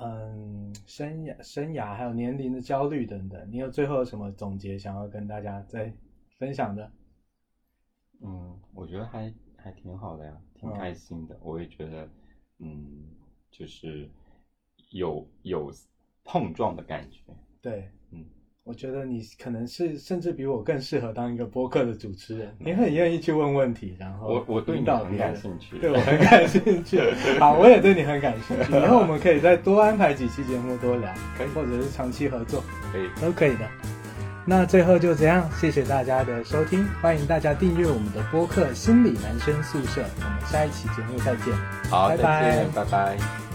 嗯，生涯、生涯还有年龄的焦虑等等。你有最后有什么总结想要跟大家再分享的？嗯，我觉得还还挺好的呀，挺开心的。我也觉得，嗯，就是。有有碰撞的感觉，对，嗯，我觉得你可能是甚至比我更适合当一个播客的主持人，你很愿意去问问题，然后我我对你很感兴趣，对我很 [LAUGHS] 感兴趣，好，我也对你很感兴趣，以后我们可以再多安排几期节目多聊，可以，或者是长期合作，可以，都可以的。那最后就这样，谢谢大家的收听，欢迎大家订阅我们的播客《心理男生宿舍》，我们下一期节目再见，好，拜拜，拜拜。